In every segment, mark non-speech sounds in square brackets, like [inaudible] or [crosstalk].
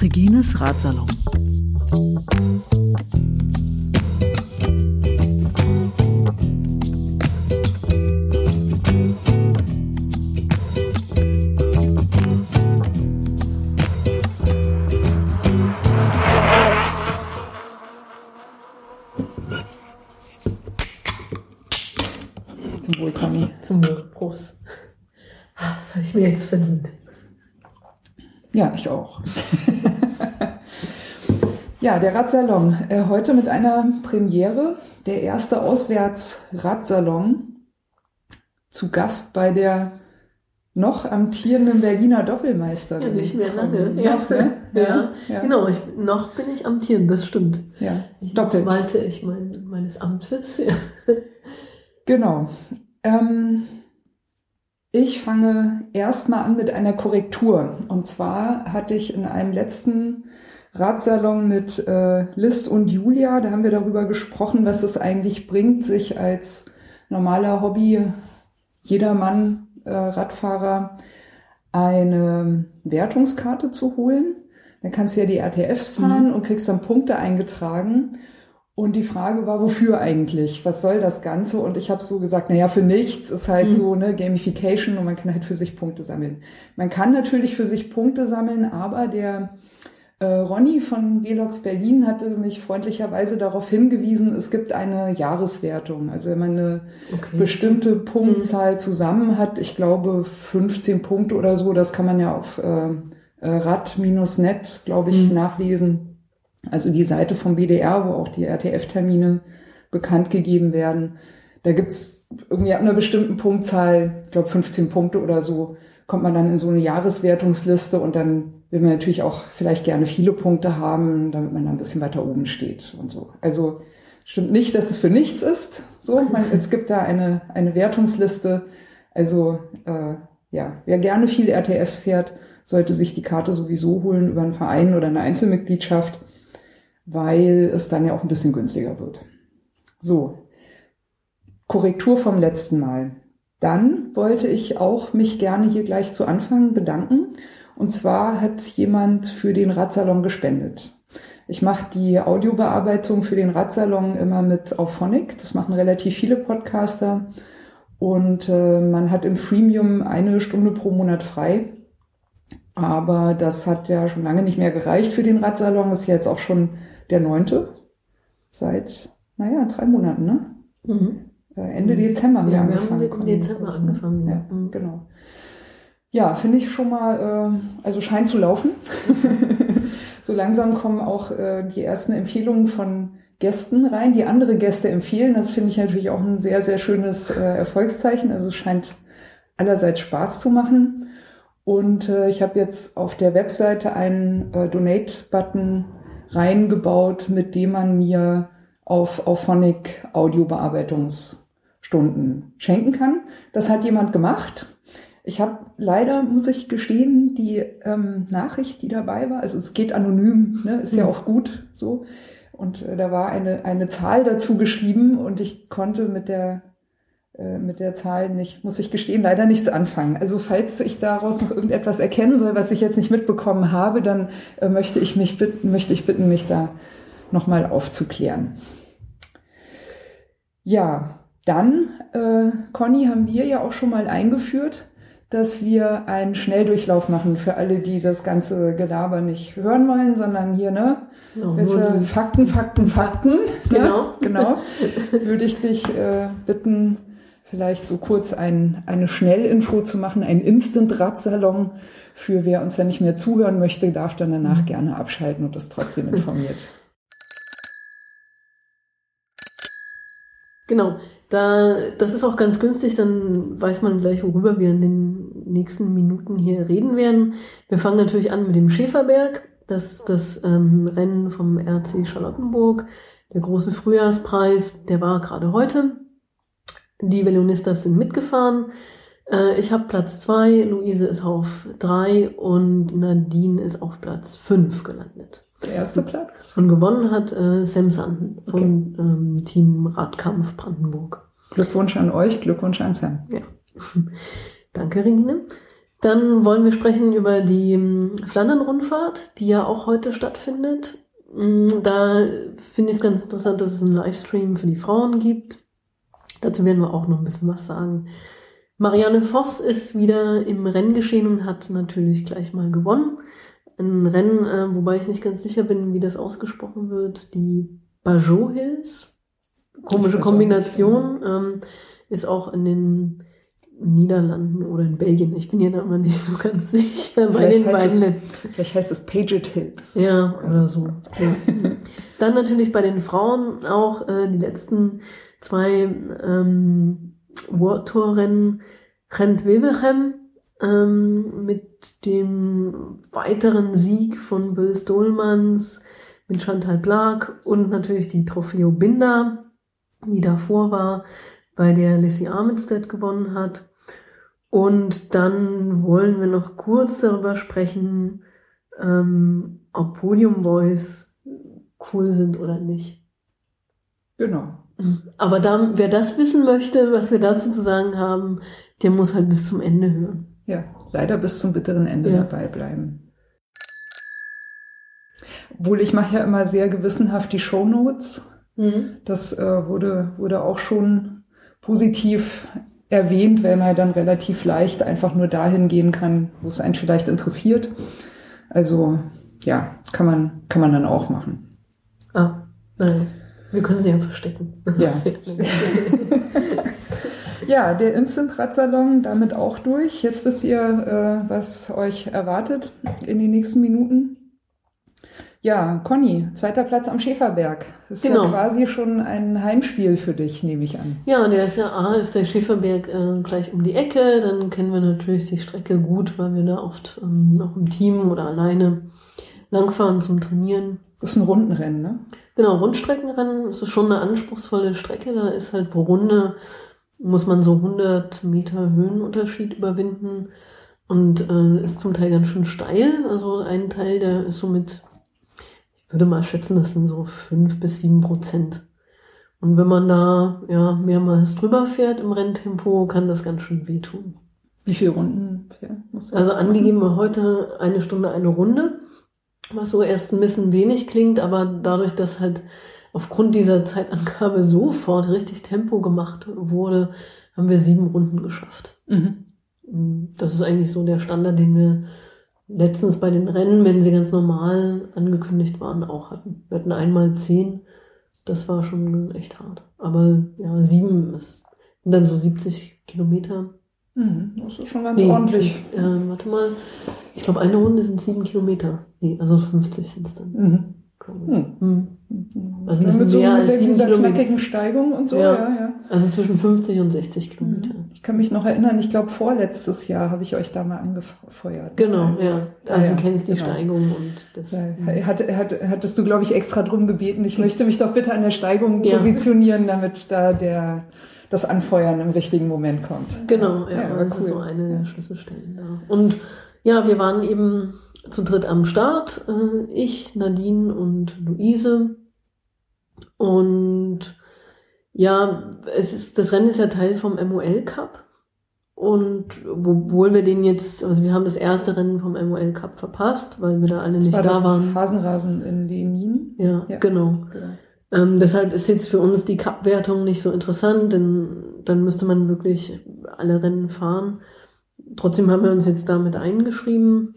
Regines Ratsalon. Ich auch. [laughs] ja, der Radsalon. Äh, heute mit einer Premiere. Der erste Auswärts-Radsalon. Zu Gast bei der noch amtierenden Berliner Doppelmeisterin. Ja, nicht mehr lange. Noch, Ja. ne? [laughs] Ja, ja. genau. Ich, noch bin ich amtierend, das stimmt. Ja, Ich doppelt. walte ich mein, meines Amtes. Ja. Genau. Ähm, ich fange erstmal an mit einer Korrektur. Und zwar hatte ich in einem letzten Ratsalon mit äh, List und Julia, da haben wir darüber gesprochen, was es eigentlich bringt, sich als normaler Hobby, jedermann äh, Radfahrer eine Wertungskarte zu holen. Dann kannst du ja die RTFs fahren und kriegst dann Punkte eingetragen. Und die Frage war, wofür eigentlich? Was soll das Ganze? Und ich habe so gesagt, naja, für nichts ist halt Mhm. so ne Gamification und man kann halt für sich Punkte sammeln. Man kann natürlich für sich Punkte sammeln, aber der äh, Ronny von Velox Berlin hatte mich freundlicherweise darauf hingewiesen, es gibt eine Jahreswertung. Also wenn man eine Okay. bestimmte Punktzahl zusammen hat, ich glaube 15 Punkte oder so, das kann man ja auf äh, äh, rad-net, glaube ich, Mhm. nachlesen. Also die Seite vom BDR, wo auch die RTF-Termine bekannt gegeben werden. Da gibt's irgendwie ab einer bestimmten Punktzahl, ich glaube 15 Punkte oder so, kommt man dann in so eine Jahreswertungsliste und dann will man natürlich auch vielleicht gerne viele Punkte haben, damit man dann ein bisschen weiter oben steht und so. Also stimmt nicht, dass es für nichts ist. So, man, es gibt da eine, eine Wertungsliste. Also äh, ja, wer gerne viele RTFs fährt, sollte sich die Karte sowieso holen über einen Verein oder eine Einzelmitgliedschaft, weil es dann ja auch ein bisschen günstiger wird. So, Korrektur vom letzten Mal. Dann wollte ich auch mich gerne hier gleich zu Anfang bedanken. Und zwar hat jemand für den Radsalon gespendet. Ich mache die Audiobearbeitung für den Radsalon immer mit Auphonic. Das machen relativ viele Podcaster. Und äh, man hat im Freemium eine Stunde pro Monat frei. Aber das hat ja schon lange nicht mehr gereicht für den Radsalon. Ist ja jetzt auch schon der neunte. Seit, naja, drei Monaten, ne? Mhm. Äh, Ende Dezember haben wir Ja, wir angefangen. haben im Dezember angefangen. Ja, Ja. Mhm. genau. Ja, finde ich schon mal, äh, also scheint zu laufen. [laughs] so langsam kommen auch äh, die ersten Empfehlungen von Gästen rein, die andere Gäste empfehlen. Das finde ich natürlich auch ein sehr, sehr schönes äh, Erfolgszeichen. Also es scheint allerseits Spaß zu machen. Und äh, ich habe jetzt auf der Webseite einen äh, Donate-Button reingebaut, mit dem man mir auf Auphonic Audiobearbeitungsstunden schenken kann. Das hat jemand gemacht. Ich habe leider, muss ich gestehen, die ähm, Nachricht, die dabei war, also es geht anonym, ne, ist ja Mhm. auch gut so. Und äh, da war eine, eine Zahl dazu geschrieben und ich konnte mit der mit der Zahl nicht, muss ich gestehen, leider nichts anfangen. Also falls ich daraus noch irgendetwas erkennen soll, was ich jetzt nicht mitbekommen habe, dann äh, möchte ich mich bitten, möchte ich bitten, mich da nochmal aufzuklären. Ja, dann, äh, Conny, haben wir ja auch schon mal eingeführt, dass wir einen Schnelldurchlauf machen für alle, die das ganze Gelaber nicht hören wollen, sondern hier, ne, Genau, nur du, die- Fakten, Fakten, Fakten. Genau. Ne? genau. [laughs] Würde ich dich äh, bitten, vielleicht so kurz ein, eine Schnellinfo zu machen, ein Instant-Radsalon. Für wer uns dann nicht mehr zuhören möchte, darf dann danach gerne abschalten und ist trotzdem informiert. Genau, da, das ist auch ganz günstig, dann weiß man gleich, worüber wir in den nächsten Minuten hier reden werden. Wir fangen natürlich an mit dem Schäferberg, das ist das ähm, Rennen vom RC Charlottenburg, der große Frühjahrspreis, der war gerade heute. Die Velonistas sind mitgefahren. Äh, ich habe Platz zwei, Luise ist auf drei und Nadine ist auf Platz fünf gelandet. Der erste Platz. Und gewonnen hat äh, Sam Sanden vom ähm, Team Radkampf Brandenburg. Glückwunsch an euch, Glückwunsch an Sam. Ja. [laughs] Danke, Regine. Dann wollen wir sprechen über die ähm, Flandern-Rundfahrt, die ja auch heute stattfindet. Mm, Da finde ich es ganz interessant, dass es einen Livestream für die Frauen gibt. Dazu werden wir auch noch ein bisschen was sagen. Marianne Voss ist wieder im Renngeschehen und hat natürlich gleich mal gewonnen. Ein Rennen, äh, wobei ich nicht ganz sicher bin, wie das ausgesprochen wird, die Bajot Hills. Komische Kombination. Ähm, ist auch in den Niederlanden oder in Belgien. Ich bin ja da immer nicht so ganz sicher bei Vielleicht den heißt beiden. es- Vielleicht heißt es Paget Hills. Ja, oder so. Ja. Dann natürlich bei den Frauen auch äh, die letzten zwei ähm, World Tour Rennen Gent Wevelgem ähm, mit dem weiteren Sieg von Bill Stolmans mit Chantal Blaak und natürlich die Trofeo Binder, die davor war, bei der Lissy Armitstead gewonnen hat. Und dann wollen wir noch kurz darüber sprechen, ähm, ob Podium Boys cool sind oder nicht. Genau. Aber da, wer das wissen möchte, was wir dazu zu sagen haben, der muss halt bis zum Ende hören. Ja, leider bis zum bitteren Ende Ja. dabei bleiben. Obwohl ich mache ja immer sehr gewissenhaft die Shownotes. Das äh, wurde, wurde auch schon positiv erwähnt, weil man dann relativ leicht einfach nur dahin gehen kann, wo es einen vielleicht interessiert. Also ja, kann man, kann man dann auch machen. Ah, naja. Wir können sie ja verstecken. Ja. Ja, der Instant Radsalon damit auch durch. Jetzt wisst ihr, äh, was euch erwartet in den nächsten Minuten. Ja, Conny, zweiter Platz am Schäferberg. Ist Genau. ja quasi schon ein Heimspiel für dich, nehme ich an. Ja, der ist ja A, ist der Schäferberg äh, gleich um die Ecke. Dann kennen wir natürlich die Strecke gut, weil wir da oft ähm, noch im Team oder alleine langfahren zum Trainieren. Das ist ein Rundenrennen, ne? Genau, Rundstreckenrennen, das ist schon eine anspruchsvolle Strecke. Da ist halt pro Runde, muss man so 100 Meter Höhenunterschied überwinden und äh, ist zum Teil ganz schön steil. Also ein Teil, der ist so mit, ich würde mal schätzen, das sind so 5 bis 7 Prozent. Und wenn man da ja mehrmals drüber fährt im Renntempo, kann das ganz schön wehtun. Wie viele Runden ja, Also angegeben war heute eine Stunde eine Runde, was so erst ein bisschen wenig klingt, aber dadurch, dass halt aufgrund dieser Zeitangabe sofort richtig Tempo gemacht wurde, haben wir sieben Runden geschafft. Mhm. Das ist eigentlich so der Standard, den wir letztens bei den Rennen, wenn sie ganz normal angekündigt waren, auch hatten. Wir hatten einmal zehn, das war schon echt hart. Aber ja, sieben ist dann so 70 Kilometer. Mhm. Das ist schon ganz Nee, ordentlich. fünf- Äh, warte mal. Ich glaube, eine Runde sind sieben Kilometer. Nee, also 50 sind es dann. Mhm. ich. Hm. Hm. Also bisschen mit so mehr mit der, dieser Kilometer. knackigen Steigung und so, Ja. ja, ja. Also zwischen 50 und 60 Kilometer. Ich kann mich noch erinnern, ich glaube vorletztes Jahr habe ich euch da mal angefeuert. Genau, ja. Also ja, du kennst die genau. Steigung und das. Ja, hat, hat, hattest du, glaube ich, extra drum gebeten, ich möchte mich doch bitte an der Steigung Ja. positionieren, damit da der, das Anfeuern im richtigen Moment kommt. Genau, ja, Ja, das ist so cool. eine der Schlüsselstellen da. Und ja, wir waren eben zu dritt am Start. Äh, ich, Nadine und Luise. Und ja, es ist, das Rennen ist ja Teil vom MOL Cup. Und obwohl wir den jetzt, also wir haben das erste Rennen vom MOL Cup verpasst, weil wir da alle Das nicht war da das waren. Hasenrasen in Lenin. Ja, Ja. genau. Genau. Ähm, deshalb ist jetzt für uns die Cup-Wertung nicht so interessant, denn dann müsste man wirklich alle Rennen fahren. Trotzdem haben wir uns jetzt damit eingeschrieben.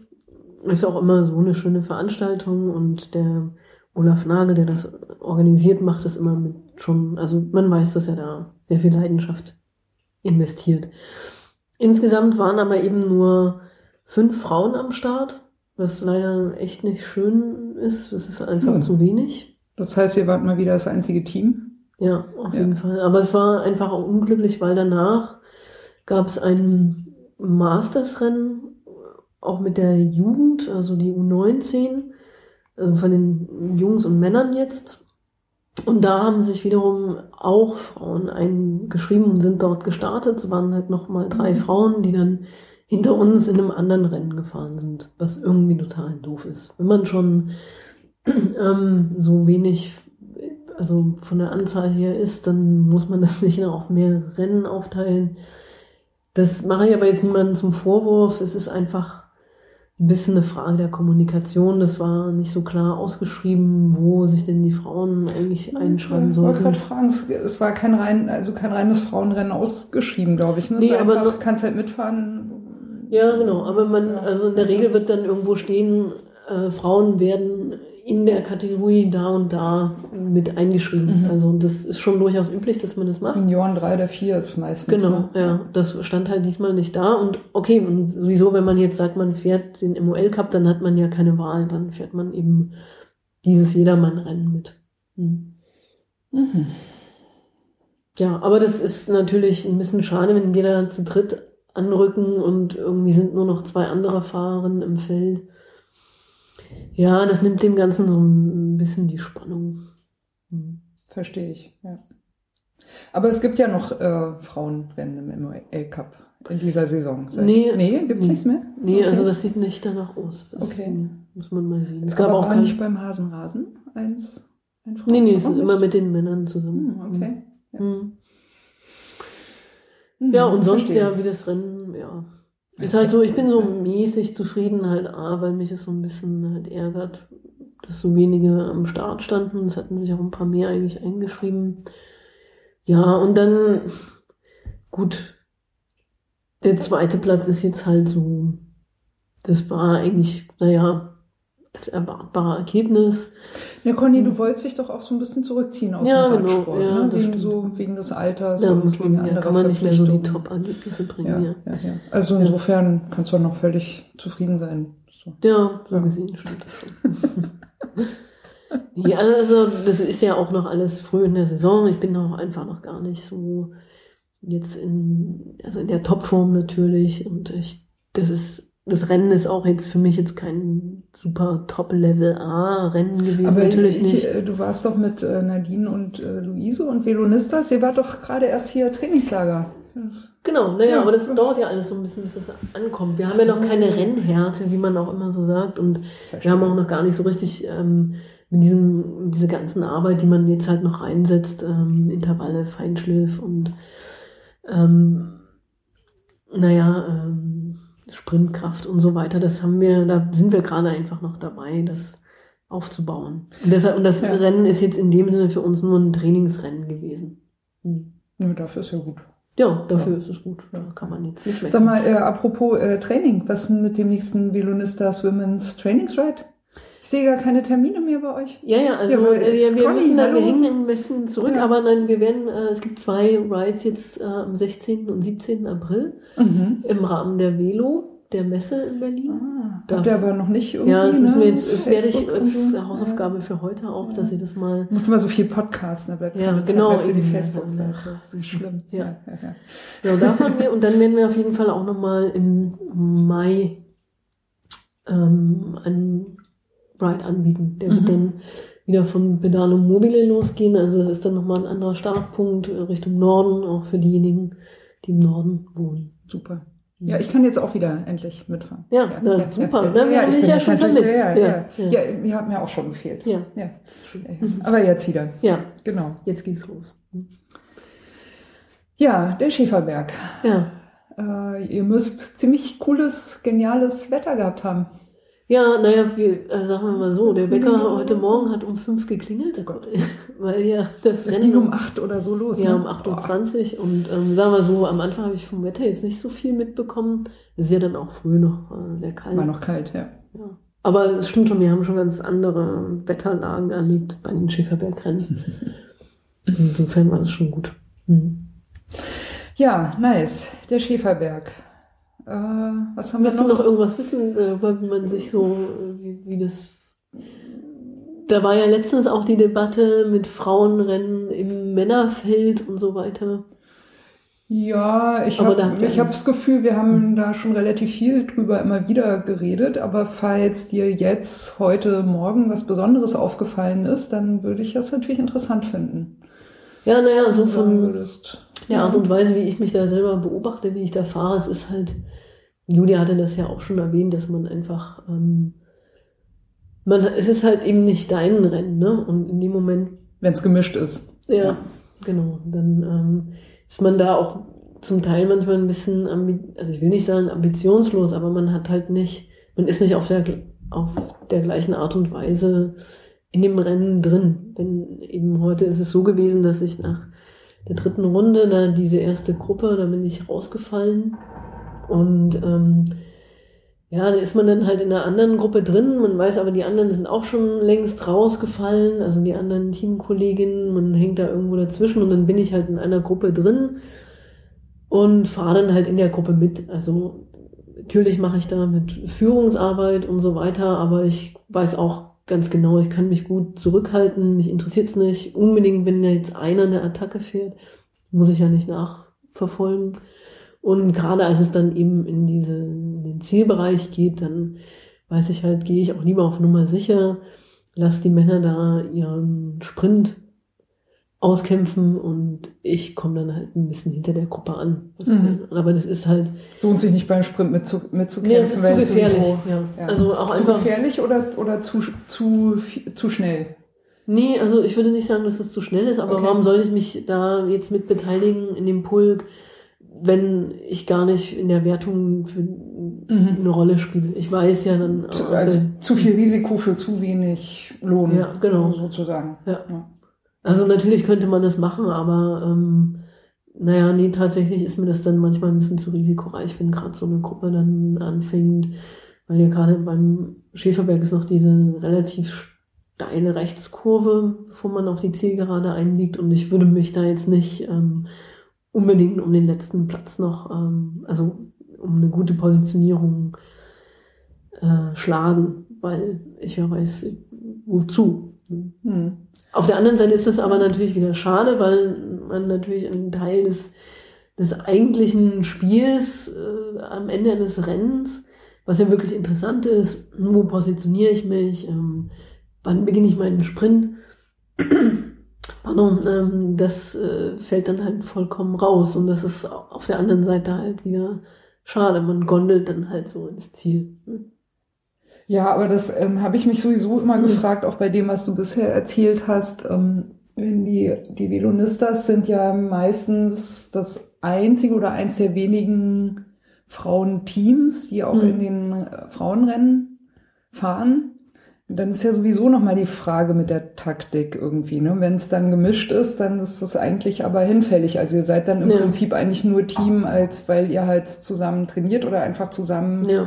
Ist auch immer so eine schöne Veranstaltung und der Olaf Nagel, der das organisiert, macht das immer mit schon, also man weiß, dass er da sehr viel Leidenschaft investiert. Insgesamt waren aber eben nur fünf Frauen am Start, was leider echt nicht schön ist. Das ist einfach Hm. zu wenig. Das heißt, ihr wart mal wieder das einzige Team. Ja, auf Ja. jeden Fall. Aber es war einfach auch unglücklich, weil danach gab es ein Masters-Rennen, auch mit der Jugend, also die U19, also von den Jungs und Männern jetzt. Und da haben sich wiederum auch Frauen eingeschrieben und sind dort gestartet. Es waren halt nochmal drei Mhm. Frauen, die dann hinter uns in einem anderen Rennen gefahren sind, was irgendwie total doof ist. Wenn man schon [clears throat] ähm, so wenig also von der Anzahl her ist, dann muss man das [laughs] nicht auf mehrere Rennen aufteilen. Das mache ich aber jetzt niemandem zum Vorwurf. Es ist einfach ein bisschen eine Frage der Kommunikation. Das war nicht so klar ausgeschrieben, wo sich denn die Frauen eigentlich einschreiben Ich wollte sollten. gerade fragen, es- war kein rein, also kein reines Frauenrennen ausgeschrieben, glaube ich. Ne? Nee, aber einfach, noch- kannst halt mitfahren. Ja, genau. Aber man, also in der Regel wird dann irgendwo stehen, äh, Frauen werden in der Kategorie da und da mit eingeschrieben. Mhm. Also das ist schon durchaus üblich, dass man das macht. Senioren 3 oder 4 ist meistens. Genau, ne? ja. Das stand halt diesmal nicht da. Und okay, und sowieso, wenn man jetzt sagt, man fährt den MOL Cup, dann hat man ja keine Wahl. Dann fährt man eben dieses Jedermann-Rennen mit. Hm. Mhm. Ja, aber das ist natürlich ein bisschen schade, wenn jeder zu dritt anrücken und irgendwie sind nur noch zwei andere Fahrerinnen im Feld. Ja, das nimmt dem Ganzen so ein bisschen die Spannung. Hm. Verstehe ich, ja. Aber es gibt ja noch äh, Frauenrennen im MOL Cup in dieser Saison. Seit- Nee. nee gibt's Nee. nichts mehr? Nee, Okay. also das sieht nicht danach aus. Das Okay. hm, muss man mal sehen. Es gab Aber auch kein, nicht beim Hasenrasen eins? Ein Nee, nee, es ist nicht? immer mit den Männern zusammen. Hm, okay. Ja. Hm. Mhm, Ja, und sonst verstehe. ja, wie das Rennen, ja. Ist halt so, ich bin so mäßig zufrieden halt, A, weil mich das so ein bisschen halt ärgert, dass so wenige am Start standen. Es hatten sich auch ein paar mehr eigentlich eingeschrieben. Ja, und dann, gut, der zweite Platz ist jetzt halt so, das war eigentlich, naja, das erwartbare Ergebnis. Ja, Conny, du wolltest dich doch auch so ein bisschen zurückziehen aus Ja, dem genau, Radsport, ja, ne? wegen, so, wegen des Alters Da und wegen man, ja, anderer kann man nicht mehr so die. Top-Ergebnisse Ja, bringen, ja. ja, ja. Also insofern kannst du auch noch völlig zufrieden sein. So. Ja, so Ja. gesehen stimmt das schon. [laughs] ja, also das ist ja auch noch alles früh in der Saison. Ich bin auch einfach noch gar nicht so jetzt in, also in der Topform natürlich. Und ich, das ist, das Rennen ist auch jetzt für mich jetzt kein super Top-Level A-Rennen gewesen. Aber natürlich ich, nicht. äh, du warst doch mit äh, Nadine und äh, Luise und Velonistas, ihr wart doch gerade erst hier Trainingslager. Genau, naja, Ja. aber das dauert ja alles so ein bisschen, bis das ankommt. Wir haben ja noch So. keine Rennhärte, wie man auch immer so sagt. Und Wir haben auch noch gar nicht so richtig ähm, mit diesem, diese ganzen Arbeit, die man jetzt halt noch reinsetzt, ähm, Intervalle, Feinschliff und ähm, naja, ähm, Sprintkraft und so weiter, das haben wir, da sind wir gerade einfach noch dabei, das aufzubauen. Und deshalb, und das Ja. Rennen ist jetzt in dem Sinne für uns nur ein Trainingsrennen gewesen. Hm. Nö, dafür ist ja gut. Ja, dafür ist es gut. Da kann man jetzt nicht Sag meckern. mal, äh, apropos äh, Training, was ist denn mit dem nächsten Velonistas Women's Trainingsride? Ich sehe gar keine Termine mehr bei euch. Ja, ja, also Ja, äh, ja, wir Conny, müssen da, wir hängen ein bisschen zurück, Ja. aber nein, wir werden, äh, es gibt zwei Rides jetzt äh, am 16. und 17. April Mhm. im Rahmen der Velo, der Messe in Berlin. Ah, Da- habt ihr aber noch nicht irgendwie, ja, das müssen wir ne, jetzt, das werde ich, das ist eine Hausaufgabe für heute auch, Ja. dass ich das mal, Muss immer so viel podcasten, da bleibt Ja, keine genau, Zeit mehr für die. Facebook-Seite. Das ist schlimm. Ja. ja, ja. ja, da fahren wir, und dann werden wir auf jeden Fall auch nochmal im Mai ähm, einen Ride anbieten. Der Mhm. wird dann wieder von Pedalo Mobile losgehen. Also das ist dann nochmal ein anderer Startpunkt äh, Richtung Norden, auch für diejenigen, die im Norden wohnen. Super. Ja, ich kann jetzt auch wieder endlich mitfahren. Ja, na, super. Na, wir haben ich dich bin ja schon vermisst. Ja, Ja, ja, ja. ja. ja, ihr habt mir auch schon gefehlt. Ja, Ja. Ja, Aber jetzt wieder. ja, Genau. jetzt geht's los. Ja, der Schäferberg. Ja, Äh, ihr müsst ziemlich cooles, geniales Wetter gehabt haben. Ja, naja, wir, äh, sagen wir mal so, der Bäcker heute? Morgen hat um fünf geklingelt, Oh Gott. [laughs] weil ja das Es Rennen ging um 8 oder so los. Ja, ne? um 8.20 Uhr und ähm, sagen wir so, am Anfang habe ich vom Wetter jetzt nicht so viel mitbekommen. Es ist ja dann auch früh noch äh, sehr kalt. War noch kalt, ja. Ja. Aber es stimmt schon, wir haben schon ganz andere Wetterlagen erlebt bei den Schäferbergrennen. [laughs] Insofern war das schon gut. Hm. Ja, nice. Der Schäferberg. Äh, was haben Willst wir du noch? noch irgendwas wissen, äh, wie man sich so, äh, wie, wie das. Da war ja letztens auch die Debatte mit Frauenrennen im Männerfeld und so weiter. Ja, ich habe da ich hab das Gefühl, wir haben da schon relativ viel drüber immer wieder geredet. Aber falls dir jetzt, heute, morgen was Besonderes aufgefallen ist, dann würde ich das natürlich interessant finden. Ja, naja, so von würdest. der Art und Weise, wie ich mich da selber beobachte, wie ich da fahre, es ist halt, Julia hatte das ja auch schon erwähnt, dass man einfach, ähm, man, es ist halt eben nicht dein Rennen, ne? Und in dem Moment wenn es gemischt ist. Ja, genau. Dann ähm, ist man da auch zum Teil manchmal ein bisschen, also ich will nicht sagen ambitionslos, aber man hat halt nicht, man ist nicht auf der, auf der gleichen Art und Weise in dem Rennen drin. Denn eben heute ist es so gewesen, dass ich nach der dritten Runde, da diese erste Gruppe, da bin ich rausgefallen. Und ähm, ja, da ist man dann halt in einer anderen Gruppe drin. Man weiß aber, die anderen sind auch schon längst rausgefallen, also die anderen Teamkolleginnen, man hängt da irgendwo dazwischen und dann bin ich halt in einer Gruppe drin und fahre dann halt in der Gruppe mit. Also natürlich mache ich da mit Führungsarbeit und so weiter, aber ich weiß auch ganz genau, ich kann mich gut zurückhalten, mich interessiert es nicht unbedingt, wenn da jetzt einer eine Attacke fährt, muss ich ja nicht nachverfolgen. Und gerade als es dann eben in, diese, in den Zielbereich geht, dann weiß ich halt, gehe ich auch lieber auf Nummer sicher, lass die Männer da ihren Sprint auskämpfen und ich komme dann halt ein bisschen hinter der Gruppe an. Mhm. Aber das ist halt. Es lohnt sich nicht beim Sprint mitzu, mitzukämpfen, nee, das ist zu gefährlich. Sowieso, ja. Ja. Also auch zu einfach, gefährlich oder, oder zu, zu, zu schnell? Nee, also ich würde nicht sagen, dass es zu schnell ist, aber okay. warum soll ich mich da jetzt mit beteiligen in dem Pulk, wenn ich gar nicht in der Wertung für mhm. eine Rolle spiele? Ich weiß ja dann. Zu, also zu viel Risiko für zu wenig Lohn. Ja, genau. Sozusagen. ja. ja. Also natürlich könnte man das machen, aber ähm, naja, nee, tatsächlich ist mir das dann manchmal ein bisschen zu risikoreich, wenn gerade so eine Gruppe dann anfängt, weil ja gerade beim Schäferberg ist noch diese relativ steile Rechtskurve, bevor man auf die Zielgerade einbiegt und ich würde mich da jetzt nicht ähm, unbedingt um den letzten Platz noch, ähm, also um eine gute Positionierung äh, schlagen, weil ich ja weiß, wozu. Hm. Auf der anderen Seite ist das aber natürlich wieder schade, weil man natürlich einen Teil des, des eigentlichen Spiels äh, am Ende eines Rennens, was ja wirklich interessant ist, wo positioniere ich mich, ähm, wann beginne ich meinen Sprint, Pardon, ähm, das äh, fällt dann halt vollkommen raus und das ist auf der anderen Seite halt wieder schade. Man gondelt dann halt so ins Ziel. Hm. Ja, aber das ähm, habe ich mich sowieso immer mhm. gefragt, auch bei dem, was du bisher erzählt hast. Ähm, wenn die, die Velonistas sind ja meistens das einzige oder eins der wenigen Frauenteams, die auch mhm. in den äh, Frauenrennen fahren. Und dann ist ja sowieso nochmal die Frage mit der Taktik irgendwie. Ne? Wenn es dann gemischt ist, dann ist das eigentlich aber hinfällig. Also ihr seid dann im ja. Prinzip eigentlich nur Team, als weil ihr halt zusammen trainiert oder einfach zusammen ja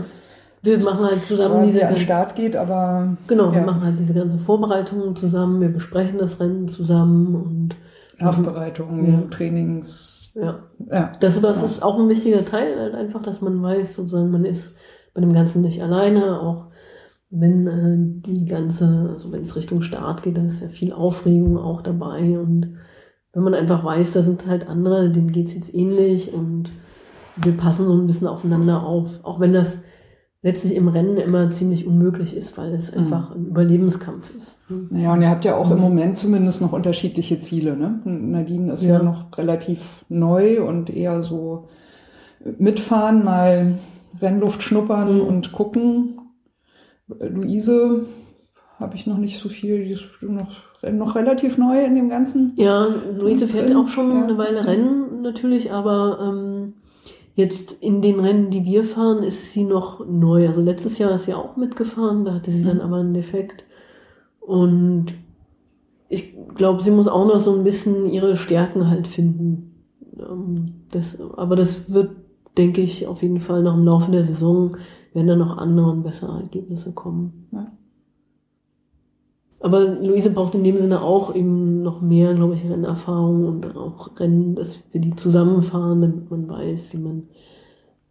wir machen halt zusammen diese an den Start geht, aber genau, ja. wir machen halt diese ganze Vorbereitung zusammen, wir besprechen das Rennen zusammen und Nachbereitung, ja. Trainings. Ja. ja. Das, das ist auch ein wichtiger Teil, halt einfach, dass man weiß, sozusagen, man ist bei dem Ganzen nicht alleine, auch wenn äh, die ganze, also wenn es Richtung Start geht, da ist ja viel Aufregung auch dabei und wenn man einfach weiß, da sind halt andere, denen geht's jetzt ähnlich und wir passen so ein bisschen aufeinander auf, auch wenn das letztlich im Rennen immer ziemlich unmöglich ist, weil es mhm. einfach ein Überlebenskampf ist. Ja, und ihr habt ja auch im Moment zumindest noch unterschiedliche Ziele. Ne? Nadine ist ja. ja noch relativ neu und eher so mitfahren, mal Rennluft schnuppern mhm. und gucken. Luise habe ich noch nicht so viel, die ist noch, noch relativ neu in dem Ganzen. Ja, Luise fährt auch schon ja. eine Weile Rennen natürlich, aber ähm, Jetzt in den Rennen, die wir fahren, ist sie noch neu. Also letztes Jahr ist sie auch mitgefahren, da hatte sie dann mhm. aber einen Defekt. Und ich glaube, sie muss auch noch so ein bisschen ihre Stärken halt finden. Ähm, das, aber das wird, denke ich, auf jeden Fall noch im Laufe der Saison, werden dann noch andere und bessere Ergebnisse kommen. Ja. Aber Luise braucht in dem Sinne auch eben noch mehr, glaube ich, Rennerfahrung und auch Rennen, dass wir die zusammenfahren, damit man weiß, wie man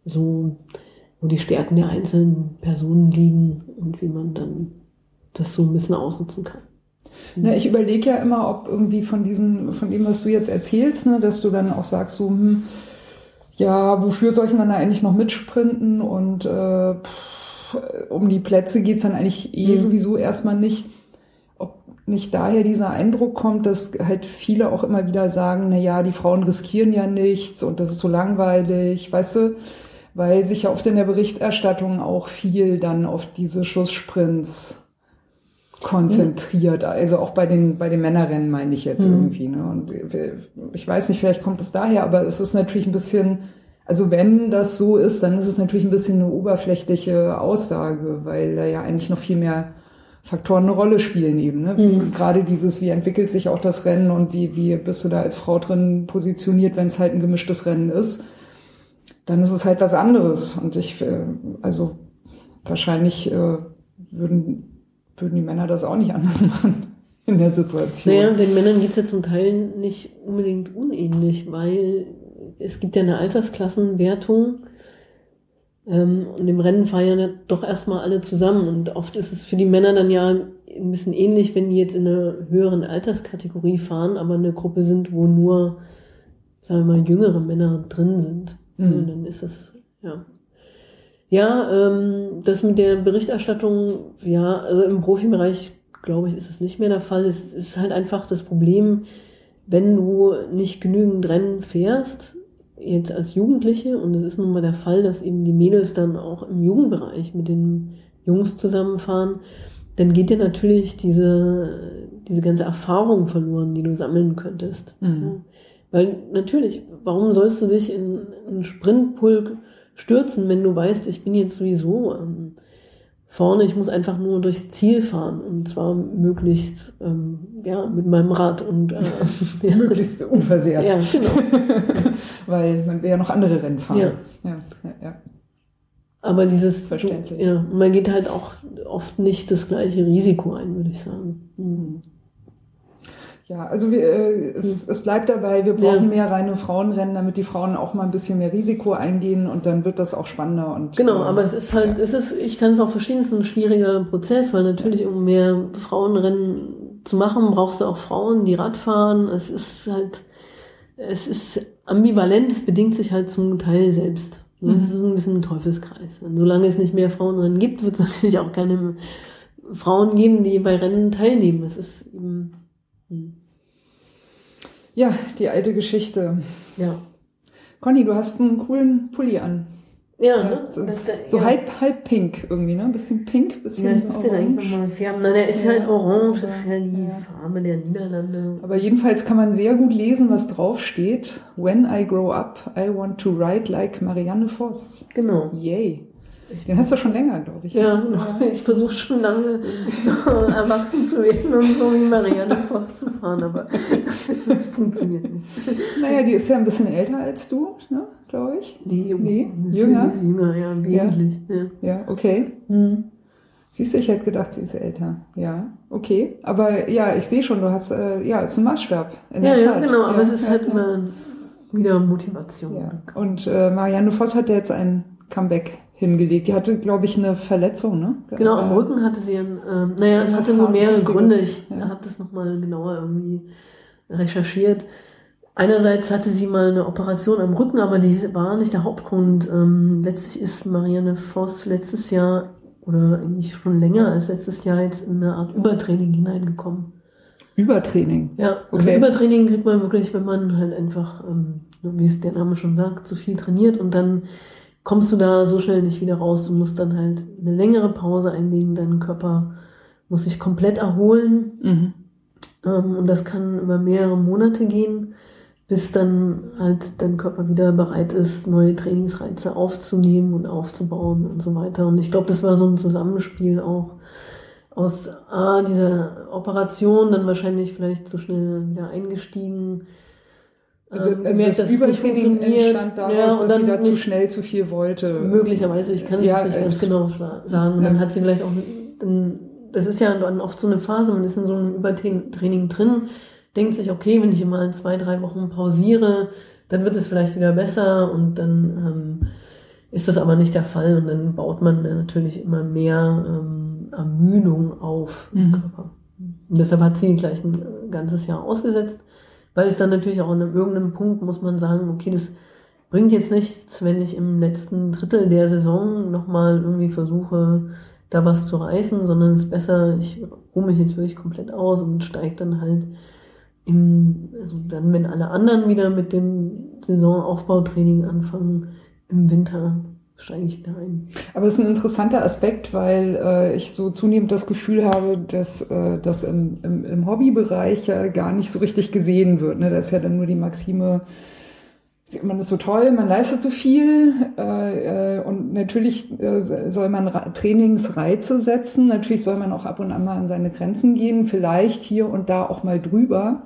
so, wo die Stärken der einzelnen Personen liegen und wie man dann das so ein bisschen ausnutzen kann. Na, ich überlege ja immer, ob irgendwie von diesem, von dem, was du jetzt erzählst, ne, dass du dann auch sagst, so, hm, ja, wofür soll ich denn dann eigentlich noch mitsprinten? Und äh, pff, um die Plätze geht's dann eigentlich eh mhm. sowieso erstmal nicht. Nicht daher dieser Eindruck kommt, dass halt viele auch immer wieder sagen, na ja, die Frauen riskieren ja nichts und das ist so langweilig, weißt du, weil sich ja oft in der Berichterstattung auch viel dann auf diese Schusssprints konzentriert. Also auch bei den, bei den Männerrennen meine ich jetzt mhm. irgendwie. Ne? Und ich weiß nicht, vielleicht kommt es daher, aber es ist natürlich ein bisschen, also wenn das so ist, dann ist es natürlich ein bisschen eine oberflächliche Aussage, weil da ja eigentlich noch viel mehr Faktoren eine Rolle spielen eben. Ne? Mhm. Gerade dieses, wie entwickelt sich auch das Rennen und wie, wie bist du da als Frau drin positioniert, wenn es halt ein gemischtes Rennen ist, dann ist es halt was anderes. Und ich, äh, also wahrscheinlich äh, würden würden die Männer das auch nicht anders [laughs] machen in der Situation. Naja, den Männern geht es ja zum Teil nicht unbedingt unähnlich, weil es gibt ja eine Altersklassenwertung ähm, und im Rennen feiern ja doch erstmal alle zusammen und oft ist es für die Männer dann ja ein bisschen ähnlich, wenn die jetzt in einer höheren Alterskategorie fahren, aber eine Gruppe sind, wo nur, sagen wir mal, jüngere Männer drin sind. Mhm. Und dann ist es, ja. Ja, ähm, das mit der Berichterstattung, ja, also im Profibereich, glaube ich, ist es nicht mehr der Fall. Es ist halt einfach das Problem, wenn du nicht genügend Rennen fährst, jetzt als Jugendliche, und es ist nun mal der Fall, dass eben die Mädels dann auch im Jugendbereich mit den Jungs zusammenfahren, dann geht dir natürlich diese, diese ganze Erfahrung verloren, die du sammeln könntest. Mhm. Weil natürlich, warum sollst du dich in einen Sprintpulk stürzen, wenn du weißt, ich bin jetzt sowieso ähm, vorne, ich muss einfach nur durchs Ziel fahren und zwar möglichst ähm, ja mit meinem Rad und äh, [laughs] ja. möglichst unversehrt. Ja, genau. [laughs] Weil man will ja noch andere Rennen fahren. Ja. Ja, ja, ja. Aber dieses Verständlich. Ja, man geht halt auch oft nicht das gleiche Risiko ein, würde ich sagen. Mhm. Ja, also wir, äh, es, hm. es bleibt dabei, wir brauchen ja. mehr reine Frauenrennen, damit die Frauen auch mal ein bisschen mehr Risiko eingehen und dann wird das auch spannender. Und, genau, äh, aber es ist halt, ja. es ist, ich kann es auch verstehen, es ist ein schwieriger Prozess, weil natürlich, um mehr Frauenrennen zu machen, brauchst du auch Frauen, die Rad fahren. Es ist halt, es ist ambivalent, es bedingt sich halt zum Teil selbst. Mhm. Das ist ein bisschen ein Teufelskreis. Und solange es nicht mehr Frauenrennen gibt, wird es [laughs] natürlich auch keine Frauen geben, die bei Rennen teilnehmen. Es ist eben. Ja, die alte Geschichte. Ja. Conny, du hast einen coolen Pulli an. Ja, ne? So, so ja. halb, halb pink irgendwie, ne? Ein bisschen pink, bisschen Ja, ich muss den eigentlich nochmal färben. Nein, der ist ja. halt orange, das ist ja die ja. Farbe der Niederlande. Aber jedenfalls kann man sehr gut lesen, was drauf steht. When I grow up, I want to write like Marianne Voss. Genau. Yay. Den hast du schon länger, glaube ich. Ja, genau. ich versuche schon lange so erwachsen zu werden und so wie Marianne Voss zu fahren, aber das funktioniert nicht. Naja, die ist ja ein bisschen älter als du, ne, glaube ich. Nee, nee jünger. Ist jünger, ja, wesentlich. Ja, ja. ja okay. Hm. Siehst du, ich hätte gedacht, sie ist älter. Ja, okay. Aber ja, ich sehe schon, du hast äh, ja zum Maßstab. In ja, der ja, Tat. genau, aber es ist halt immer wieder Motivation. Und äh, Marianne Voss hat ja jetzt ein Comeback hingelegt. Die hatte, glaube ich, eine Verletzung, ne? Genau, am Rücken hatte sie ein, ähm, naja, es hatte nur mehrere Gründe. Ich ja. habe das nochmal genauer irgendwie recherchiert. Einerseits hatte sie mal eine Operation am Rücken, aber die war nicht der Hauptgrund. Ähm, letztlich ist Marianne Voss letztes Jahr oder eigentlich schon länger als letztes Jahr jetzt in eine Art Übertraining hineingekommen. Übertraining? Ja, also okay. also Übertraining kriegt man wirklich, wenn man halt einfach, ähm, wie es der Name schon sagt, zu viel trainiert und dann kommst du da so schnell nicht wieder raus. Du musst dann halt eine längere Pause einlegen. Dein Körper muss sich komplett erholen. Mhm. Ähm, und das kann über mehrere Monate gehen, bis dann halt dein Körper wieder bereit ist, neue Trainingsreize aufzunehmen und aufzubauen und so weiter. Und ich glaube, das war so ein Zusammenspiel auch aus A, dieser Operation, dann wahrscheinlich vielleicht zu schnell wieder eingestiegen also, ähm, also das Übertraining entstand daraus, ja, dass sie da zu schnell zu viel wollte. Möglicherweise, ich kann es ja, nicht ganz genau sagen. Und ja. dann hat sie vielleicht auch, dann, das ist ja dann oft so eine Phase, man ist in so einem Übertraining drin, denkt sich, okay, wenn ich mal zwei, drei Wochen pausiere, dann wird es vielleicht wieder besser und dann ähm, ist das aber nicht der Fall und dann baut man natürlich immer mehr ähm, Ermüdung auf mhm. im Körper. Und deshalb hat sie gleich ein ganzes Jahr ausgesetzt weil es dann natürlich auch an irgendeinem Punkt muss man sagen, okay, das bringt jetzt nichts, wenn ich im letzten Drittel der Saison nochmal irgendwie versuche, da was zu reißen, sondern es ist besser, ich ruhe mich jetzt wirklich komplett aus und steige dann halt im, also dann, wenn alle anderen wieder mit dem Saisonaufbautraining anfangen, im Winter steige ich wieder ein. Aber es ist ein interessanter Aspekt, weil äh, ich so zunehmend das Gefühl habe, dass äh, das im, im, im Hobbybereich ja gar nicht so richtig gesehen wird. Ne? Da ist ja dann nur die Maxime, man ist so toll, man leistet so viel äh, äh, und natürlich äh, soll man Ra Trainingsreize setzen, natürlich soll man auch ab und an mal an seine Grenzen gehen, vielleicht hier und da auch mal drüber.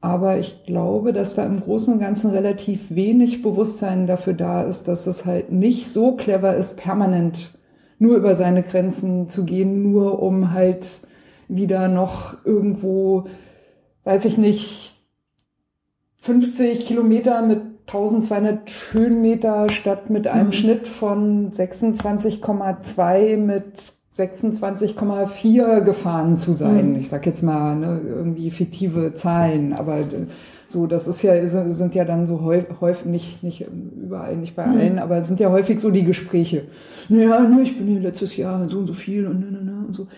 Aber ich glaube, dass da im Großen und Ganzen relativ wenig Bewusstsein dafür da ist, dass es halt nicht so clever ist, permanent nur über seine Grenzen zu gehen, nur um halt wieder noch irgendwo, weiß ich nicht, 50 Kilometer mit 1200 Höhenmeter statt mit einem mhm. Schnitt von 26,2 mit 26,4 gefahren zu sein. Mhm. Ich sag jetzt mal ne, irgendwie fiktive Zahlen, aber so, das ist ja, sind ja dann so häufig, nicht, nicht überall, nicht bei mhm. allen, aber es sind ja häufig so die Gespräche. Naja, ne, ich bin hier letztes Jahr so und so viel und, ne, ne, ne, und so.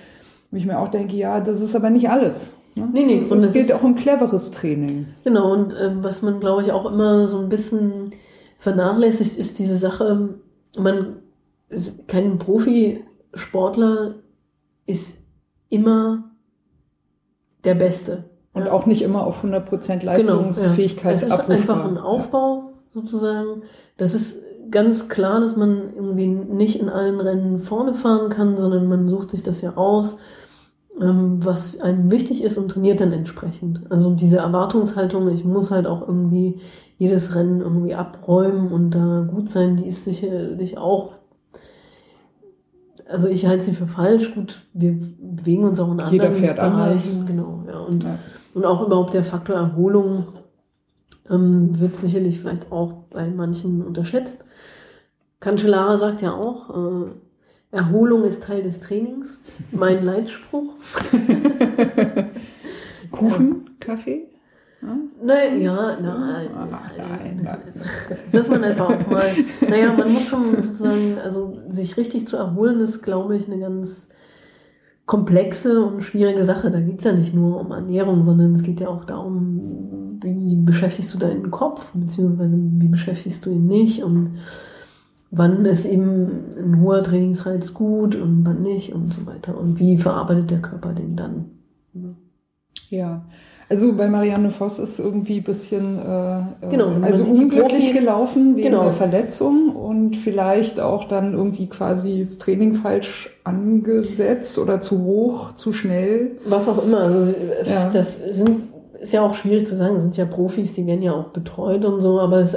Und ich mir auch denke, ja, das ist aber nicht alles. Ne? Nee, nee. Es, und es geht auch um cleveres Training. Genau, und äh, was man, glaube ich, auch immer so ein bisschen vernachlässigt, ist diese Sache, man, kein Profi Sportler ist immer der Beste. Und ja. auch nicht immer auf 100% Leistungsfähigkeit genau, ja. Es ist einfach ein Aufbau sozusagen. Das ist ganz klar, dass man irgendwie nicht in allen Rennen vorne fahren kann, sondern man sucht sich das ja aus, ähm, was einem wichtig ist und trainiert dann entsprechend. Also diese Erwartungshaltung, ich muss halt auch irgendwie jedes Rennen irgendwie abräumen und da gut sein, die ist sicherlich auch also ich halte sie für falsch. Gut, wir bewegen uns auch in anderen Jeder fährt Bereichen. Anders. Genau, ja. Und, ja. und auch überhaupt der Faktor Erholung ähm, wird sicherlich vielleicht auch bei manchen unterschätzt. Cancellara sagt ja auch, äh, Erholung ist Teil des Trainings. Mein Leitspruch. [laughs] Kuchen, Kaffee? Nein, ja, nein. nein, nein. Dass man einfach auch mal, naja, man muss schon sozusagen, also sich richtig zu erholen, ist, glaube ich, eine ganz komplexe und schwierige Sache. Da geht es ja nicht nur um Ernährung, sondern es geht ja auch darum, wie beschäftigst du deinen Kopf, beziehungsweise wie beschäftigst du ihn nicht und wann ist eben ein hoher Trainingsreiz gut und wann nicht und so weiter. Und wie verarbeitet der Körper den dann? Ja, also bei Marianne Voss ist irgendwie ein bisschen äh, genau, also unglücklich gelaufen wegen genau. der Verletzung und vielleicht auch dann irgendwie quasi das Training falsch angesetzt oder zu hoch, zu schnell. Was auch immer. Also ja. das sind ist ja auch schwierig zu sagen, das sind ja Profis, die werden ja auch betreut und so, aber es,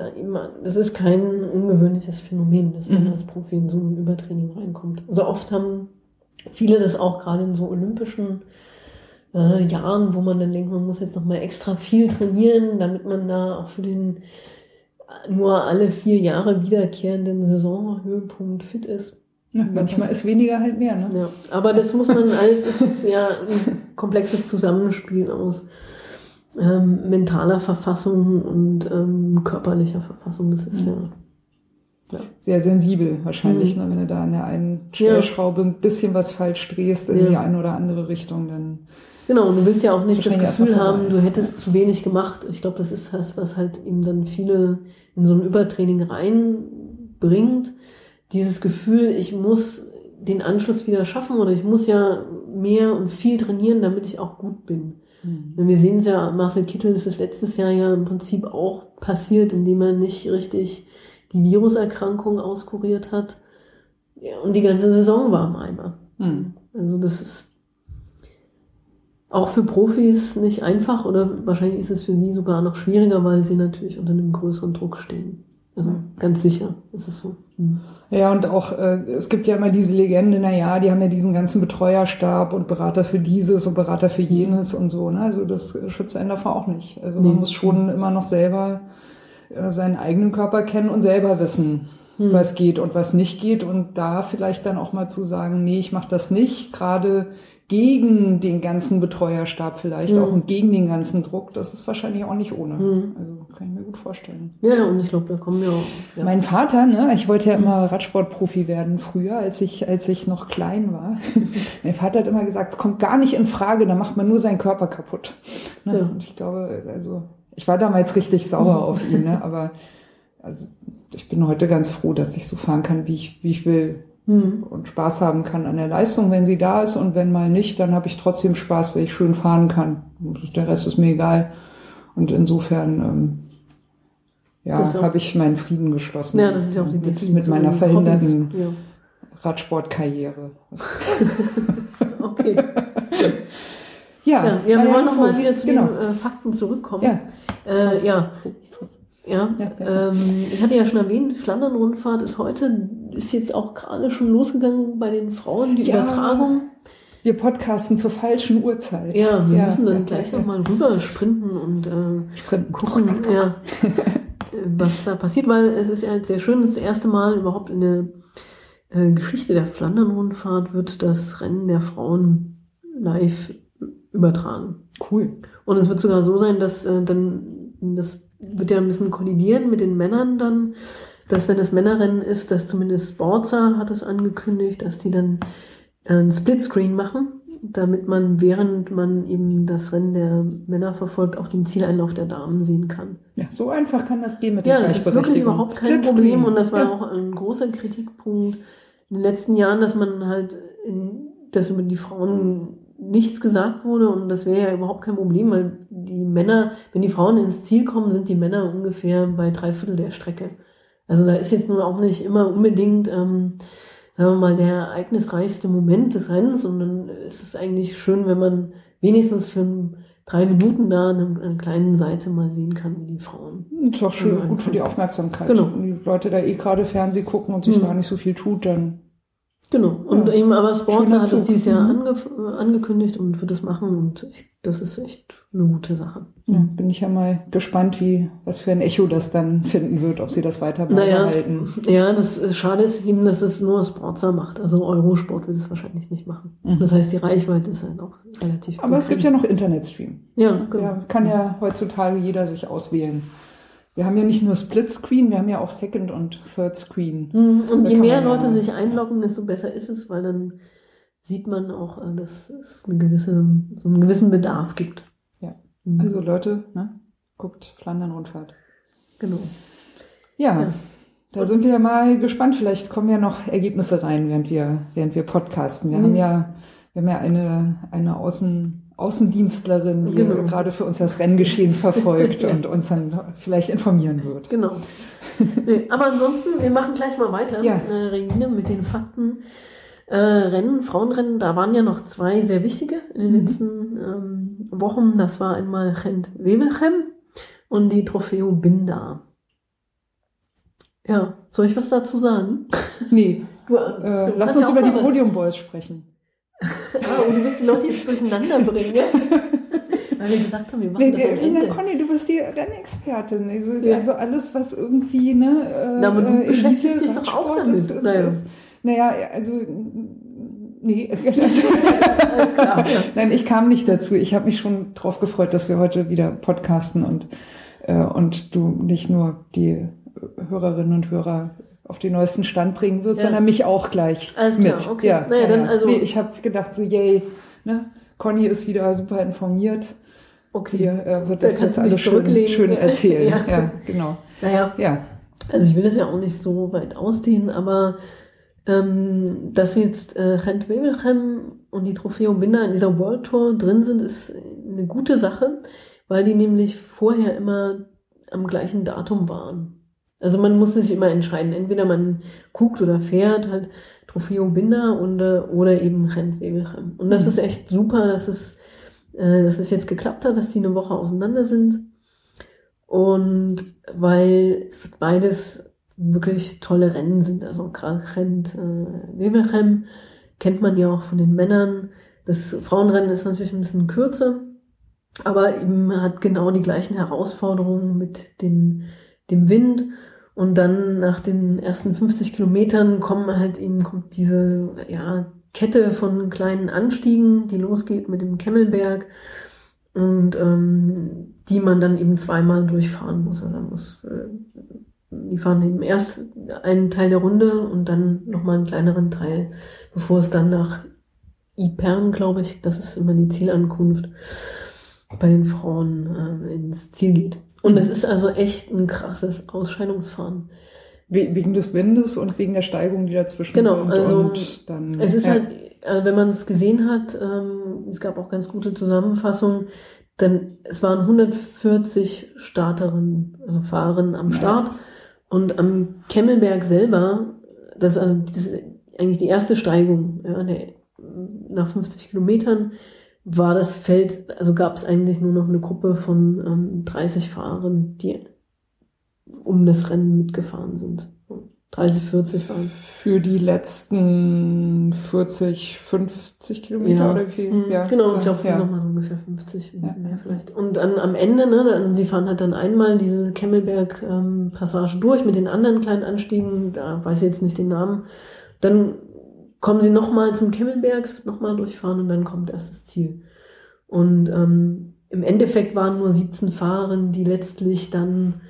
es ist kein ungewöhnliches Phänomen, dass man mhm. als Profi in so ein Übertraining reinkommt. Also oft haben viele das auch gerade in so olympischen äh, Jahren, wo man dann denkt, man muss jetzt nochmal extra viel trainieren, damit man da auch für den nur alle vier Jahre wiederkehrenden Saisonhöhepunkt fit ist. Ja, manchmal ist weniger halt mehr, ne? Ja, aber das muss man alles, es ist ja ein komplexes Zusammenspiel aus ähm, mentaler Verfassung und ähm, körperlicher Verfassung. Das ist ja, ja. sehr sensibel wahrscheinlich, mhm. ne? wenn du da an der einen Stellschraube ein bisschen was falsch drehst in die eine oder andere Richtung, dann Genau, und du willst ja auch nicht das Gefühl haben, du hättest zu wenig gemacht. Ich glaube, das ist das, was halt eben dann viele in so ein Übertraining reinbringt. Dieses Gefühl, ich muss den Anschluss wieder schaffen oder ich muss ja mehr und viel trainieren, damit ich auch gut bin. Mhm. Wir sehen es ja, Marcel Kittel ist es letztes Jahr ja im Prinzip auch passiert, indem er nicht richtig die Viruserkrankung auskuriert hat. Ja, und die ganze Saison war im Eimer. Mhm. Also das ist auch für Profis nicht einfach oder wahrscheinlich ist es für sie sogar noch schwieriger, weil sie natürlich unter einem größeren Druck stehen. Also ganz sicher ist es so. Mhm. Ja, und auch, äh, es gibt ja immer diese Legende, na ja, die haben ja diesen ganzen Betreuerstab und Berater für dieses und Berater für jenes und so. Ne? Also das schützt einen davor auch nicht. Also man muss schon immer noch selber seinen eigenen Körper kennen und selber wissen, hm. was geht und was nicht geht. Und da vielleicht dann auch mal zu sagen, nee, ich mache das nicht. Gerade gegen den ganzen Betreuerstab vielleicht mhm. auch und gegen den ganzen Druck, das ist wahrscheinlich auch nicht ohne. Mhm. Also kann ich mir gut vorstellen. Ja, und ich glaube, da kommen wir auch. Ja. Mein Vater, ne, ich wollte ja immer Radsportprofi werden früher, als ich, als ich noch klein war. [laughs] mein Vater hat immer gesagt, es kommt gar nicht in Frage, da macht man nur seinen Körper kaputt. Ne? Ja. Und ich glaube, also, ich war damals richtig sauer auf ihn, ne, aber also ich bin heute ganz froh, dass ich so fahren kann, wie ich, wie ich will Hm. und Spaß haben kann an der Leistung, wenn sie da ist. Und wenn mal nicht, dann habe ich trotzdem Spaß, weil ich schön fahren kann. Der Rest ist mir egal. Und insofern, ähm, ja, habe ich meinen Frieden geschlossen. Ja, das ist ja auch die mit, Definition mit meiner des verhinderten Hobbys. Ja. Radsportkarriere. [laughs] Okay. [laughs] Ja, Ja, ja wir wollen noch mal Fuchs. wieder zu genau. den äh, Fakten zurückkommen. Ja, äh, ja. Ja, Ja, ja. Ähm, ich hatte ja schon erwähnt, Flandern-Rundfahrt ist heute, ist jetzt auch gerade schon losgegangen bei den Frauen, die. Übertragung. wir podcasten zur falschen Uhrzeit. Ja, wir müssen dann gleich ja, nochmal rüber sprinten und äh, Sprinten. gucken, ja, [laughs] was da passiert, weil es ist ja halt sehr schön, das erste Mal überhaupt in der äh, Geschichte der Flandern-Rundfahrt wird das Rennen der Frauen live übertragen. Cool. Und es wird sogar so sein, dass äh, dann, das wird ja ein bisschen kollidieren mit den Männern dann, dass wenn es Männerrennen ist, dass zumindest Sportser hat es angekündigt, dass die dann äh, ein Splitscreen machen, damit man, während man eben das Rennen der Männer verfolgt, auch den Zieleinlauf der Damen sehen kann. Ja, so einfach kann das gehen mit Ja, der das ist wirklich überhaupt kein. Problem und das war ja. auch ein großer Kritikpunkt in den letzten Jahren, dass man halt, in, dass über die Frauen nichts gesagt wurde und das wäre ja überhaupt kein Problem, weil die Männer, wenn die Frauen ins Ziel kommen, sind die Männer ungefähr bei drei Viertel der Strecke. Also da ist jetzt nun auch nicht immer unbedingt, ähm, sagen wir mal, der ereignisreichste Moment des Rennens und dann ist es eigentlich schön, wenn man wenigstens für drei Minuten da an einer, kleinen Seite mal sehen kann, wie die Frauen. Ist doch schön, gut für die Aufmerksamkeit. Genau. Wenn die Leute da eh gerade Fernseh gucken und sich Mhm. da nicht so viel tut, dann Genau. Und Ja. eben aber Schöner hat es dieses Jahr Mhm. ange angekündigt und wird es machen und ich, das ist echt eine gute Sache. ja, bin ich ja mal gespannt, wie, was für ein Echo das dann finden wird, ob sie das weiter Naja, es, beibehalten. ja, das ist, schade ist eben, dass es nur Sportler macht. Also Eurosport wird es wahrscheinlich nicht machen. Mhm. Das heißt, die Reichweite ist halt auch relativ Aber es gibt ja noch Internetstream. Ja, genau. Ja, kann ja heutzutage jeder sich auswählen. Wir haben ja nicht nur Split Screen, wir haben ja auch Second und Third Screen. Mhm, Und Da je mehr ja- Leute sich einloggen, desto besser ist es, weil dann sieht man auch, äh, dass es eine gewisse, so einen gewissen Bedarf gibt. Ja. Mhm. Also Leute, ne, guckt Flandern-Rundfahrt. genau. Ja, Ja. da sind wir ja mal gespannt. Vielleicht kommen ja noch Ergebnisse rein, während wir, während wir podcasten. Wir Mhm. haben ja, wir haben ja eine, eine Außen, Außendienstlerin, die Genau. gerade für uns das Renngeschehen verfolgt [laughs] und uns dann vielleicht informieren wird. Genau. nee, aber ansonsten, wir machen gleich mal weiter, Ja. äh, Regine, mit den Fakten. Äh, Rennen, Frauenrennen, da waren ja noch zwei sehr wichtige in den Mhm. letzten ähm, Wochen. Das war einmal Gent Wevelgem und die Trofeo Binda. Ja, soll ich was dazu sagen? Nee, [laughs] Du, äh, du lass uns ja über die Podium Boys sprechen. [laughs] Ah, und du willst die Leute jetzt durcheinander bringen, ja? [laughs] Weil wir gesagt haben, wir machen Nee, das am Ende. Conny, du bist die Rennexpertin. Also, Ja. also alles, was irgendwie, ne, äh, Na, aber du äh, beschäftigst dich doch auch damit. Ist, ist, Naja. ist, naja, also, nee. [laughs] Alles klar. Ja. Nein, ich kam nicht dazu. Ich habe mich schon drauf gefreut, dass wir heute wieder podcasten und, äh, und du nicht nur die Hörerinnen und Hörer auf den neuesten Stand bringen wirst, Ja. sondern mich auch gleich Alles mit. klar, okay. Ja, Naja, ja, dann also- nee, ich habe gedacht so, yay, ne? Conny ist wieder super informiert. Okay. Hier äh, wird Da das jetzt alles schön, schön [laughs] erzählen. Ja. Ja. genau. Naja, Ja, Also ich will das ja auch nicht so weit ausdehnen, aber ähm, dass jetzt äh, Gent Wevelgem und die Trofeo Binder in dieser World Tour drin sind, ist eine gute Sache, weil die nämlich vorher immer am gleichen Datum waren. Also man muss sich immer entscheiden, entweder man guckt oder fährt halt Trofeo Binder und, äh, oder eben Gent Wevelgem. Und das Mhm. ist echt super, dass es, äh, dass es jetzt geklappt hat, dass die eine Woche auseinander sind. Und weil es beides wirklich tolle Rennen sind, also gerade Gent äh, kennt man ja auch von den Männern. Das Frauenrennen ist natürlich ein bisschen kürzer, aber eben hat genau die gleichen Herausforderungen mit den, dem Wind. Und dann nach den ersten 50 Kilometern kommen halt eben kommt diese ja, Kette von kleinen Anstiegen, die losgeht mit dem Kemmelberg und ähm, die man dann eben zweimal durchfahren muss. Also man muss, äh, die fahren eben erst einen Teil der Runde und dann nochmal einen kleineren Teil, bevor es dann nach Ypern, glaube ich, das ist immer die Zielankunft, bei den Frauen äh, ins Ziel geht. Und es ist also echt ein krasses Ausscheidungsfahren. We- Wegen des Windes und wegen der Steigung, die dazwischen Genau, sind. also und dann, Es ist ja. halt, äh, wenn man es gesehen hat, ähm, es gab auch ganz gute Zusammenfassungen, denn es waren 140 Starterinnen, also Fahrerinnen am Nice. Start. Und am Kemmelberg selber, das ist also das ist eigentlich die erste Steigung, ja, der, nach 50 Kilometern war das Feld, also gab es eigentlich nur noch eine Gruppe von ähm, 30 Fahrern, die um das Rennen mitgefahren sind. 30, 40 waren es. Für die letzten 40, 50 Kilometer Ja. oder wie viel? Mhm, genau, so, ich glaube, es ja. sind nochmal so ungefähr 50, ein bisschen Ja. mehr vielleicht. Und dann am Ende, ne, dann, sie fahren halt dann einmal diese Kemmelberg-Passage durch mit den anderen kleinen Anstiegen, da weiß ich jetzt nicht den Namen. Dann kommen sie nochmal zum Kemmelberg, es wird nochmal durchfahren und dann kommt erst das Ziel. Und ähm, im Endeffekt waren nur 17 Fahrerinnen, die letztlich dann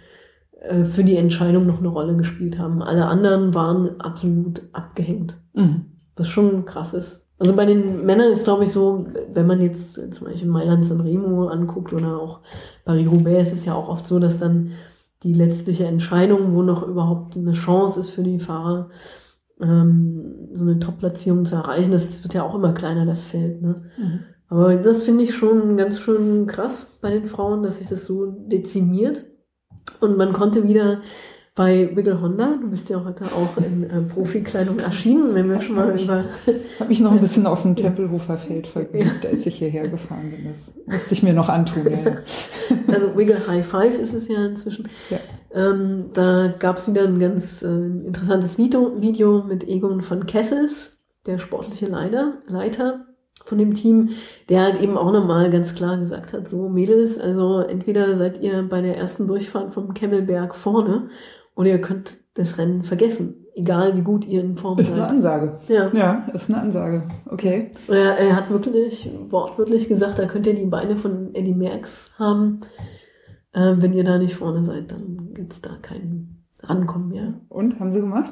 äh, für die Entscheidung noch eine Rolle gespielt haben. Alle anderen waren absolut abgehängt. Mhm. Was schon krass ist. Also bei den Männern ist, glaube ich, so, wenn man jetzt zum Beispiel Mailand San Remo anguckt oder auch Paris-Roubaix, ist es ja auch oft so, dass dann die letztliche Entscheidung, wo noch überhaupt eine Chance ist für die Fahrer, ähm, so eine Top-Platzierung zu erreichen, das wird ja auch immer kleiner, das Feld. Ne? Mhm. Aber das finde ich schon ganz schön krass bei den Frauen, dass sich das so dezimiert. Und man konnte wieder bei Wiggle Honda, du bist ja heute auch in äh, Profikleidung erschienen, wenn wir schon mal über Habe mich noch ein bisschen auf dem Tempelhofer Feld vergnügt, als ich hierher gefahren bin. Das musste ich mir noch antun. Ja, ja. [laughs] also Wiggle High Five ist es ja inzwischen. Ja. Ähm, da gab es wieder ein ganz äh, interessantes Video, Video mit Egon von Kessels, der sportliche Leiter, Leiter von dem Team, der halt eben auch nochmal ganz klar gesagt hat, so Mädels, also entweder seid ihr bei der ersten Durchfahrt vom Kemmelberg vorne oder ihr könnt das Rennen vergessen, egal wie gut ihr in Form Ist eine seid. Ansage. Ja. Ja, ist eine Ansage. Okay. Er, er hat wirklich wortwörtlich gesagt, da könnt ihr die Beine von Eddie Merckx haben. Ähm, wenn ihr da nicht vorne seid, dann gibt's da kein Rankommen mehr. Und, haben sie gemacht?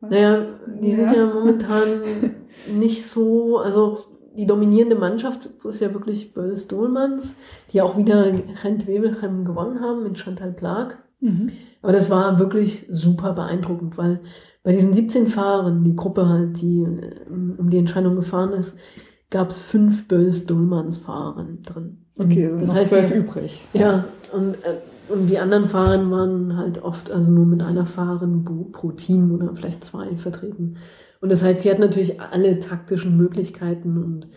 Naja, die sind Ja. ja momentan [laughs] nicht so, also die dominierende Mannschaft ist ja wirklich Böls Dohlmanns, die auch wieder Rent Webelchem gewonnen haben mit Chantal Plag. Mhm. Aber das war wirklich super beeindruckend, weil bei diesen 17 Fahrern, die Gruppe halt, die äh, um die Entscheidung gefahren ist, gab es fünf Fahrer drin. Okay, sind das heißt, zwölf übrig. ja, und, äh, und die anderen Fahrer waren halt oft also nur mit einer Fahrerin pro, Team oder vielleicht zwei vertreten. Und das heißt, sie hat natürlich alle taktischen Möglichkeiten und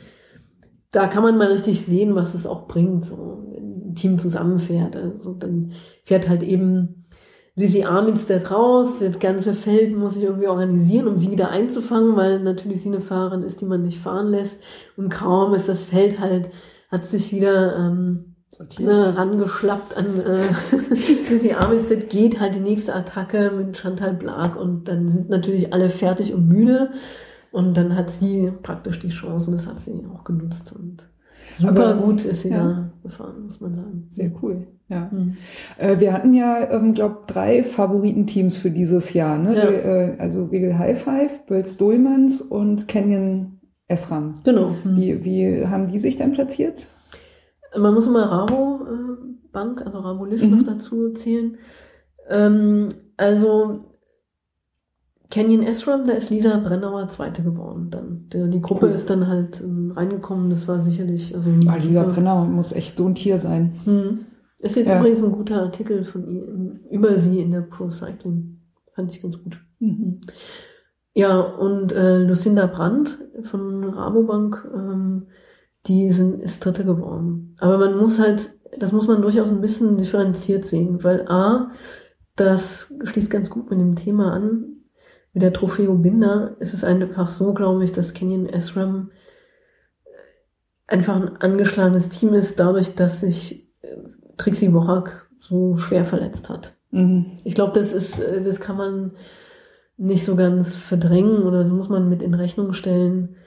da kann man mal richtig sehen, was es auch bringt, so Team zusammenfährt. Also dann fährt halt eben Lizzie Arminstead raus, das ganze Feld muss sich irgendwie organisieren, um sie wieder einzufangen, weil natürlich sie eine Fahrerin ist, die man nicht fahren lässt. Und kaum ist das Feld halt, hat sich wieder ähm, Sortiert. ne, rangeschlappt an äh, [laughs] Lizzie Armistead, geht halt die nächste Attacke mit Chantal Blag und dann sind natürlich alle fertig und müde. Und dann hat sie praktisch die Chance und das hat sie auch genutzt. Und super Aber, gut ist sie ja. da gefahren, muss man sagen. Sehr cool. Ja. Mhm. Äh, wir hatten ja, ähm, glaube drei Favoritenteams für dieses Jahr. Ne? Ja. Die, äh, also Wiggle High Five, Bölz Dohlmanns und Canyon Esram. Genau. Mhm. Wie, wie haben die sich dann platziert? Man muss immer Rabo äh, Bank, also Rabo Liv Mhm. noch dazu zählen. Ähm, also Canyon Esram, da ist Lisa Brennauer Zweite geworden. Dann der, die Gruppe Cool. ist dann halt ähm, reingekommen. Das war sicherlich also Ah, super- Brenner muss echt so ein Tier sein. Hm. Ist jetzt Ja. übrigens ein guter Artikel von ihr über sie in der Pro Cycling. Fand ich ganz gut. Mhm. Ja, und äh, Lucinda Brandt von Rabobank, ähm, die sind, ist Dritte geworden. Aber man muss halt, das muss man durchaus ein bisschen differenziert sehen, weil A, das schließt ganz gut mit dem Thema an. Mit der Trofeo Binder ist es einfach so, glaube ich, dass Kenyon Esram einfach ein angeschlagenes Team ist, dadurch, dass sich äh, Trixie Worak so schwer verletzt hat. Mhm. Ich glaube, das ist, äh, das kann man nicht so ganz verdrängen oder das muss man mit in Rechnung stellen,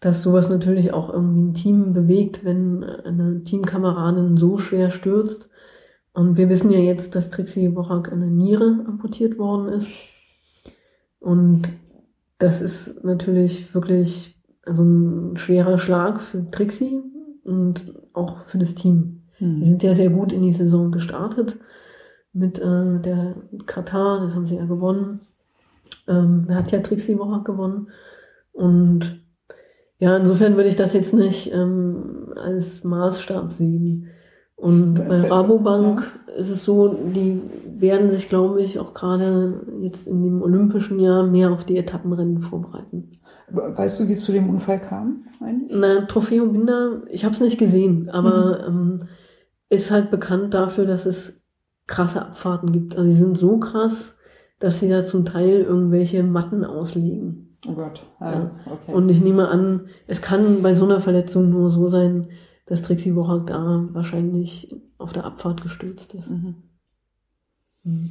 dass sowas natürlich auch irgendwie ein Team bewegt, wenn eine Teamkameradin so schwer stürzt. Und wir wissen ja jetzt, dass Trixie Worak eine Niere amputiert worden ist. Und das ist natürlich wirklich also ein schwerer Schlag für Trixie und auch für das Team. Die Mhm. sind ja sehr gut in die Saison gestartet. mit äh, der Katar, das haben sie ja gewonnen. Ähm, da hat ja Trixie Woche gewonnen. Und ja, insofern würde ich das jetzt nicht ähm, als Maßstab sehen. Und bei Rabobank ja. ist es so, die werden sich, glaube ich, auch gerade jetzt in dem olympischen Jahr mehr auf die Etappenrennen vorbereiten. Weißt du, wie es zu dem Unfall kam? Eigentlich? Na, Trofeo Binder, ich habe es nicht gesehen, aber mhm. ähm, ist halt bekannt dafür, dass es krasse Abfahrten gibt. Also die sind so krass, dass sie da zum Teil irgendwelche Matten auslegen. Oh Gott. Ah, ja. okay. Und ich nehme an, es kann bei so einer Verletzung nur so sein, dass Trixie Wochak da wahrscheinlich auf der Abfahrt gestürzt ist. Mhm. Mhm.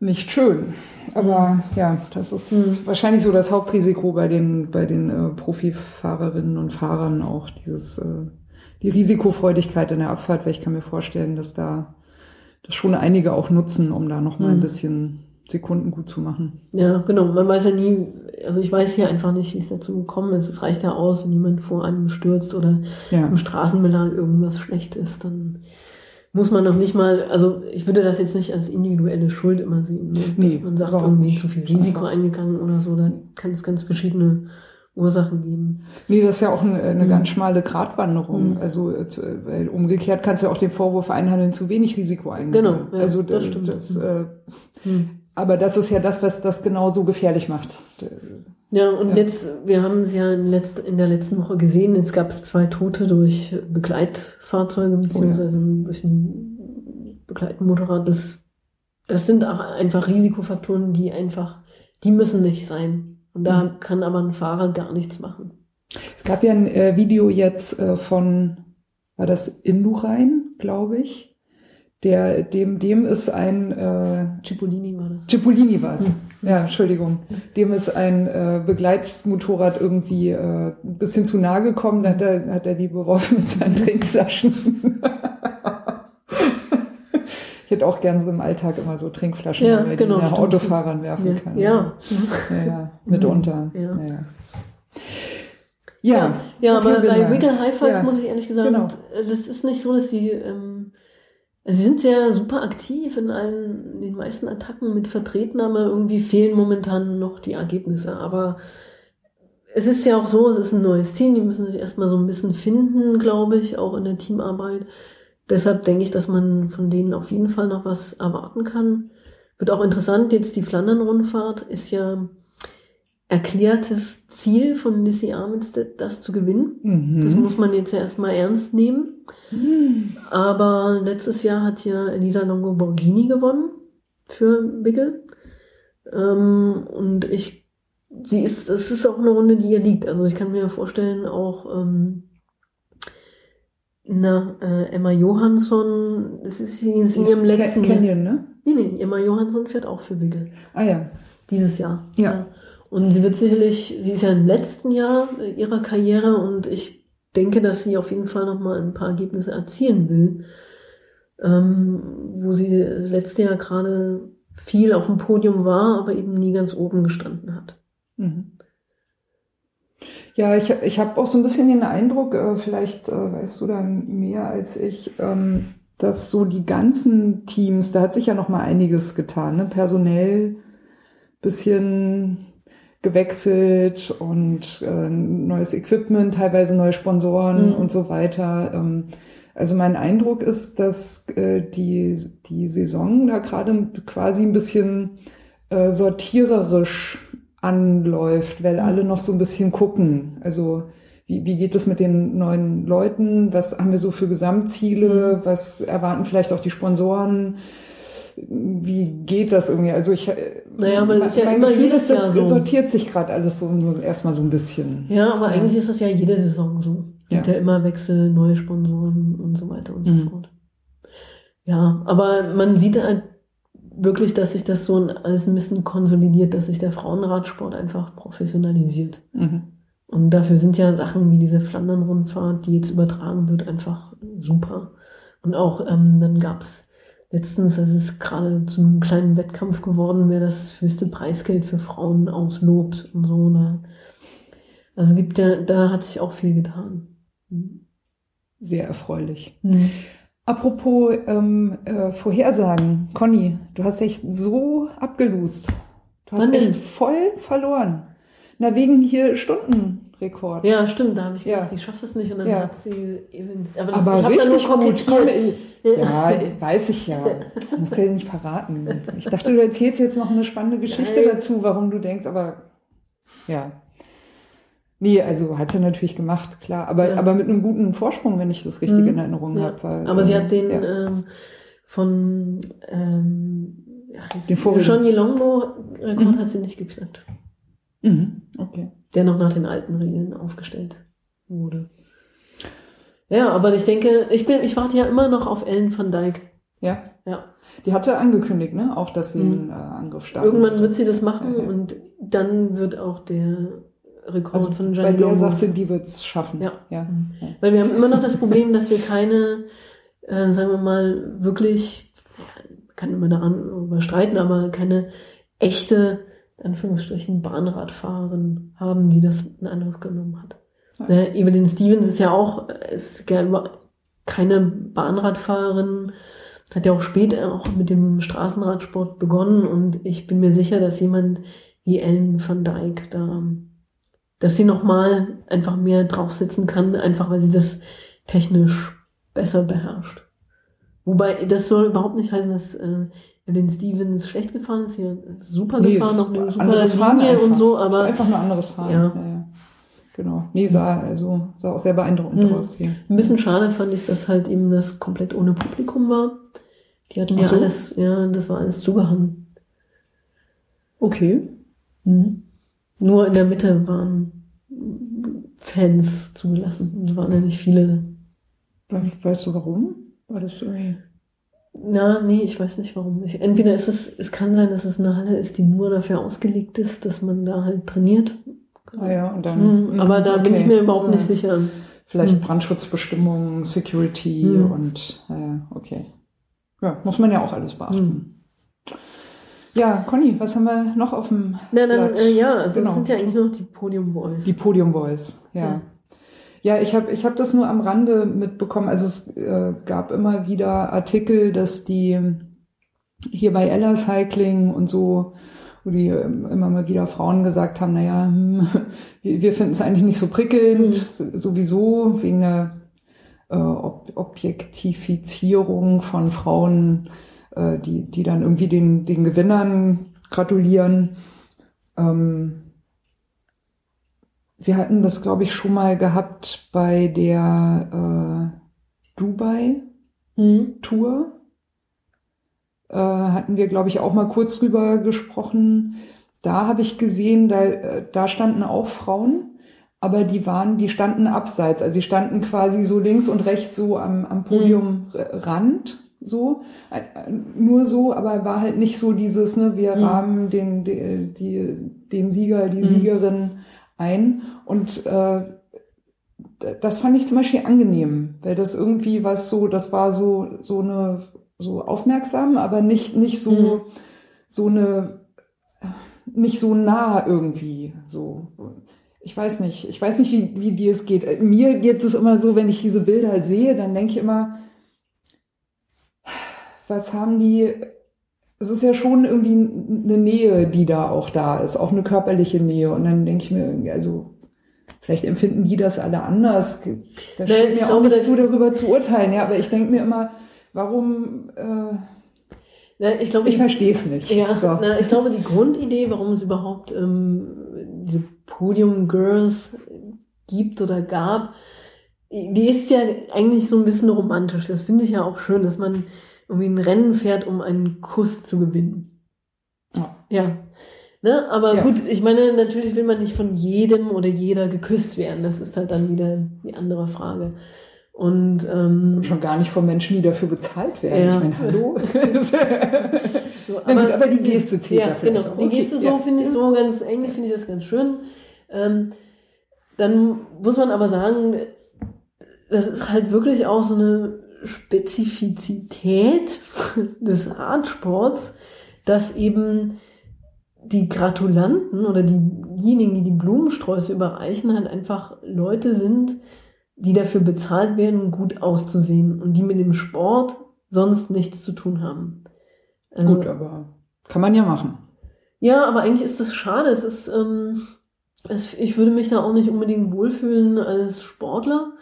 Nicht schön. Aber ja, das ist mhm. wahrscheinlich so das Hauptrisiko bei den, bei den äh, Profifahrerinnen und Fahrern auch, dieses, äh, die Risikofreudigkeit in der Abfahrt, weil ich kann mir vorstellen, dass da das schon einige auch nutzen, um da nochmal mhm. ein bisschen Sekunden gut zu machen. Ja, genau. Man weiß ja nie, also ich weiß hier einfach nicht, wie es dazu gekommen ist. Es reicht ja aus, wenn jemand vor einem stürzt oder ja. im Straßenbelag irgendwas schlecht ist, dann muss man noch nicht mal, also ich würde das jetzt nicht als individuelle Schuld immer sehen. Ne? Nee, man sagt irgendwie nicht. zu viel Risiko eingegangen oder so, da kann es ganz verschiedene Ursachen geben. Nee, das ist ja auch eine, eine mhm. ganz schmale Gratwanderung. Mhm. Also weil umgekehrt kannst du ja auch den Vorwurf einhandeln, zu wenig Risiko eingehen. Genau, ja, also das, stimmt. Das, äh, mhm. Aber das ist ja das, was das genau so gefährlich macht. Ja, und ja. jetzt, wir haben es ja in, letzt, in der letzten Woche gesehen, jetzt gab es zwei Tote durch Begleitfahrzeuge, beziehungsweise oh ja. durch ein Begleitmotorrad. Das, das sind auch einfach Risikofaktoren, die einfach, die müssen nicht sein. Und da mhm. kann aber ein Fahrer gar nichts machen. Es gab ja ein äh, Video jetzt äh, von, war das Indurain, glaube ich, der, dem, dem ist ein äh, Cipollini war das. Cipollini war es. Hm. Ja, Entschuldigung. Dem ist ein äh, Begleitmotorrad irgendwie äh, ein bisschen zu nahe gekommen. Da hat er, hat er die beworfen mit seinen Trinkflaschen. [laughs] ich hätte auch gern so im Alltag immer so Trinkflaschen, ja, die genau, nach Autofahrern werfen ja. kann. Ja. ja, ja mitunter. Ja. ja. Ja, ja, ja aber bei Wiggle High Five muss ich ehrlich gesagt, genau. das ist nicht so, dass sie ähm, Sie sind sehr super aktiv in allen, in den meisten Attacken mit vertreten, aber irgendwie fehlen momentan noch die Ergebnisse. Aber es ist ja auch so, es ist ein neues Team, die müssen sich erstmal so ein bisschen finden, glaube ich, auch in der Teamarbeit. Deshalb denke ich, dass man von denen auf jeden Fall noch was erwarten kann. Wird auch interessant, jetzt die Flandern-Rundfahrt ist ja erklärtes Ziel von Lissy Armitstead, das zu gewinnen. Mhm. Das muss man jetzt ja erstmal ernst nehmen. Mhm. Aber letztes Jahr hat ja Elisa Longo Borghini gewonnen für Bigel. Ähm, und ich, sie ist, es ist auch eine Runde, die ihr liegt. Also ich kann mir vorstellen, auch ähm, na, äh, Emma Johansson, das ist sie in ihrem letzten Canyon, ne? Nee, nee, Emma Johansson fährt auch für Bigel. Ah ja. Dieses Jahr. ja. ja. Und sie wird sicherlich, sie ist ja im letzten Jahr ihrer Karriere und ich denke, dass sie auf jeden Fall nochmal ein paar Ergebnisse erzielen will. Ähm, wo sie das letzte Jahr gerade viel auf dem Podium war, aber eben nie ganz oben gestanden hat. Mhm. Ja, ich, ich habe auch so ein bisschen den Eindruck, äh, vielleicht äh, weißt du dann mehr als ich, ähm, dass so die ganzen Teams, da hat sich ja noch mal einiges getan, ne? personell bisschen gewechselt und äh, neues Equipment, teilweise neue Sponsoren mhm. und so weiter. Ähm, also mein Eindruck ist, dass äh, die, die Saison da gerade quasi ein bisschen äh, sortiererisch anläuft, weil mhm. alle noch so ein bisschen gucken. Also wie, wie geht es mit den neuen Leuten? Was haben wir so für Gesamtziele? Mhm. Was erwarten vielleicht auch die Sponsoren? Wie geht das irgendwie? Also ich, naja, aber das ist ja mein immer Gefühl jedes ist, das so. sortiert sich gerade alles so erstmal so ein bisschen. Ja, aber ja. eigentlich ist das ja jede Saison so. Es gibt ja. ja immer Wechsel, neue Sponsoren und so weiter und so mhm. fort. Ja, aber man sieht halt wirklich, dass sich das so alles ein bisschen konsolidiert, dass sich der Frauenradsport einfach professionalisiert. Mhm. Und dafür sind ja Sachen wie diese Flandern-Rundfahrt, die jetzt übertragen wird, einfach super. Und auch ähm, dann gab's letztens, es ist gerade zu einem kleinen Wettkampf geworden, wer das höchste Preisgeld für Frauen auslobt und so. Ne? Also gibt ja, da hat sich auch viel getan. Sehr erfreulich. Mhm. Apropos ähm, äh, Vorhersagen, Conny, du hast echt so abgelust. Du hast Wann echt denn? voll verloren. Na, wegen hier Stundenrekord. Ja, ja, da habe ich Ja. gedacht, ich schaffe es nicht und dann Ja. hat sie eben. Aber, das, Aber ich richtig gut. kokettiert. Komm, [laughs] ja, weiß ich ja. Musst ja nicht verraten. Ich dachte, du erzählst jetzt noch eine spannende Geschichte Nein. dazu, warum du denkst, aber ja. Nee, also hat sie natürlich gemacht, klar. Aber, Ja. aber mit einem guten Vorsprung, wenn ich das richtig Mhm. in Erinnerung Ja. habe. Aber sie hat den Ja. ähm, von ähm, ach, Den. Johnny Longo Rekord Mhm. hat sie nicht geknackt, Mhm. Okay. Der noch nach den alten Regeln aufgestellt wurde. Ja, aber ich denke, ich bin, ich warte ja immer noch auf Ellen van Dijk. Ja. Ja. Die hatte angekündigt, ne? Auch, dass sie Mhm. einen äh, Angriff starten. Irgendwann wird sie das machen ja. und dann wird auch der Rekord also von bei Johnny der sagst du, die wird's schaffen. Ja. ja. Mhm. Ja. Weil wir haben immer noch das Problem, dass wir keine, äh, sagen wir mal, wirklich, ja, kann immer daran überstreiten, aber keine echte, Anführungsstrichen, Bahnradfahrerin haben, die das in Angriff genommen hat. Ja. Ne, Evelyn Stevens ist ja auch, ist ja über- keine Bahnradfahrerin, hat ja auch später auch mit dem Straßenradsport begonnen und ich bin mir sicher, dass jemand wie Ellen van Dijk da, dass sie nochmal einfach mehr draufsitzen kann, einfach weil sie das technisch besser beherrscht. Wobei, das soll überhaupt nicht heißen, dass äh, Evelyn Stevens schlecht gefahren ist, hier super Nee, gefahren, ist noch eine super Linie und einfach. so, Ist aber einfach nur anderes Fahren. Ja. ja. Genau. Nee, sah, also, sah auch sehr beeindruckend Mhm. aus hier. Ein bisschen schade fand ich, dass halt eben das komplett ohne Publikum war. Die hatten Ach ja so. alles, ja, das war alles zugehangen. Okay. Mhm. Nur in der Mitte waren Fans zugelassen. Und es waren ja nicht viele. We- Weißt du warum? War das irgendwie. Na, nee, ich weiß nicht warum. Ich, entweder ist es, es kann sein, dass es eine Halle ist, die nur dafür ausgelegt ist, dass man da halt trainiert. Ah ja, und dann. Mhm, aber da bin okay. ich mir überhaupt So. nicht sicher. Vielleicht Mhm. Brandschutzbestimmungen, Security Mhm. und äh, okay. Ja, muss man ja auch alles beachten. Mhm. Ja, Conny, was haben wir noch auf dem Na, dann, äh, ja, also Genau. das sind ja eigentlich nur noch die Podium Boys. Die Podium Boys, ja. Ja. Ja, ich habe ich hab das nur am Rande mitbekommen. Also es äh, gab immer wieder Artikel, dass die hier bei Ella Cycling und so, wo die ähm, immer mal wieder Frauen gesagt haben, naja, hm, [laughs] wir, wir finden es eigentlich nicht so prickelnd, sowieso wegen der äh, Ob Objektifizierung von Frauen, äh, die, die dann irgendwie den, den Gewinnern gratulieren. Ähm, wir hatten das, glaube ich, schon mal gehabt bei der äh, Dubai-Tour. Mhm. Äh, hatten wir, glaube ich, auch mal kurz drüber gesprochen. Da habe ich gesehen, da, äh, da standen auch Frauen, aber die waren, die standen abseits. Also die standen quasi so links und rechts so am, am Podiumrand. So, Äh, äh, nur so, aber war halt nicht so dieses, ne, wir Mhm. rahmen den, die, die, den Sieger, die Mhm. Siegerin ein. Und äh, das fand ich zum Beispiel angenehm, weil das irgendwie was so, das war so, so eine, so aufmerksam, aber nicht, nicht so, Mhm. so eine, nicht so nah irgendwie, so. Ich weiß nicht, ich weiß nicht, wie, wie dir es geht. Äh, Mir geht es immer so, wenn ich diese Bilder sehe, dann denke ich immer, was haben die, es ist ja schon irgendwie eine Nähe, die da auch da ist, auch eine körperliche Nähe. Und dann denke ich mir, also vielleicht empfinden die das alle anders. Da Nee, steht ich mir auch nicht zu, darüber zu urteilen. Ja, aber ich denke mir immer, warum, äh, Na, ich glaube, ich verstehe es nicht. Ja, so. na, ich glaube, die Grundidee, warum es überhaupt ähm, diese Podium Girls gibt oder gab, die ist ja eigentlich so ein bisschen romantisch. Das finde ich ja auch schön, dass man irgendwie ein Rennen fährt, um einen Kuss zu gewinnen. Ja. Ja. Ne? Aber Ja. gut, ich meine, natürlich will man nicht von jedem oder jeder geküsst werden. Das ist halt dann wieder die andere Frage. Und ähm, Schon gar nicht von Menschen, die dafür bezahlt werden. Ja. Ich meine, hallo? [laughs] [laughs] So, Na gut, aber die Geste zählt ja, vielleicht genau. auch. Die Okay, Geste so ja. finde ich so ganz, eigentlich finde ich das ganz schön. Ähm, dann muss man aber sagen, das ist halt wirklich auch so eine Spezifizität des Radsports, dass eben die Gratulanten oder diejenigen, die die Blumensträuße überreichen, halt einfach Leute sind, die dafür bezahlt werden, gut auszusehen und die mit dem Sport sonst nichts zu tun haben. Also, gut, aber kann man ja machen. Ja, aber eigentlich ist das schade. Es ist, ähm, es, ich würde mich da auch nicht unbedingt wohlfühlen als Sportler,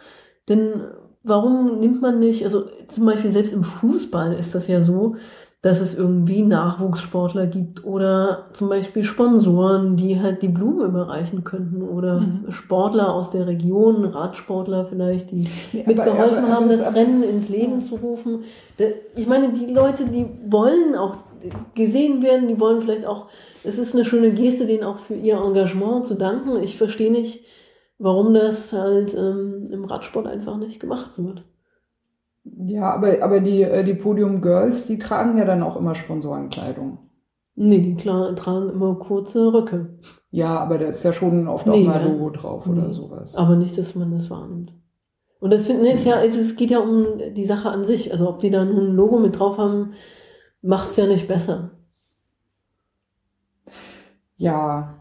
denn warum nimmt man nicht, also zum Beispiel selbst im Fußball ist das ja so, dass es irgendwie Nachwuchssportler gibt oder zum Beispiel Sponsoren, die halt die Blumen überreichen könnten oder mhm. Sportler aus der Region, Radsportler vielleicht, die ja, mitgeholfen haben, das Rennen ins Leben zu rufen. Ich meine, die Leute, die wollen auch gesehen werden, die wollen vielleicht auch, es ist eine schöne Geste, denen auch für ihr Engagement zu danken. Ich verstehe nicht, warum das halt ähm, im Radsport einfach nicht gemacht wird. Ja, aber, aber die, äh, die Podium Girls, die tragen ja dann auch immer Sponsorenkleidung. Nee, die klar, tragen immer kurze Röcke. Ja, aber da ist ja schon oft nee, auch mal ein Logo drauf nee, oder sowas. Aber nicht, dass man das wahrnimmt. Und das finde ich ja, also es geht ja um die Sache an sich. Also ob die da nun ein Logo mit drauf haben, macht's ja nicht besser. Ja,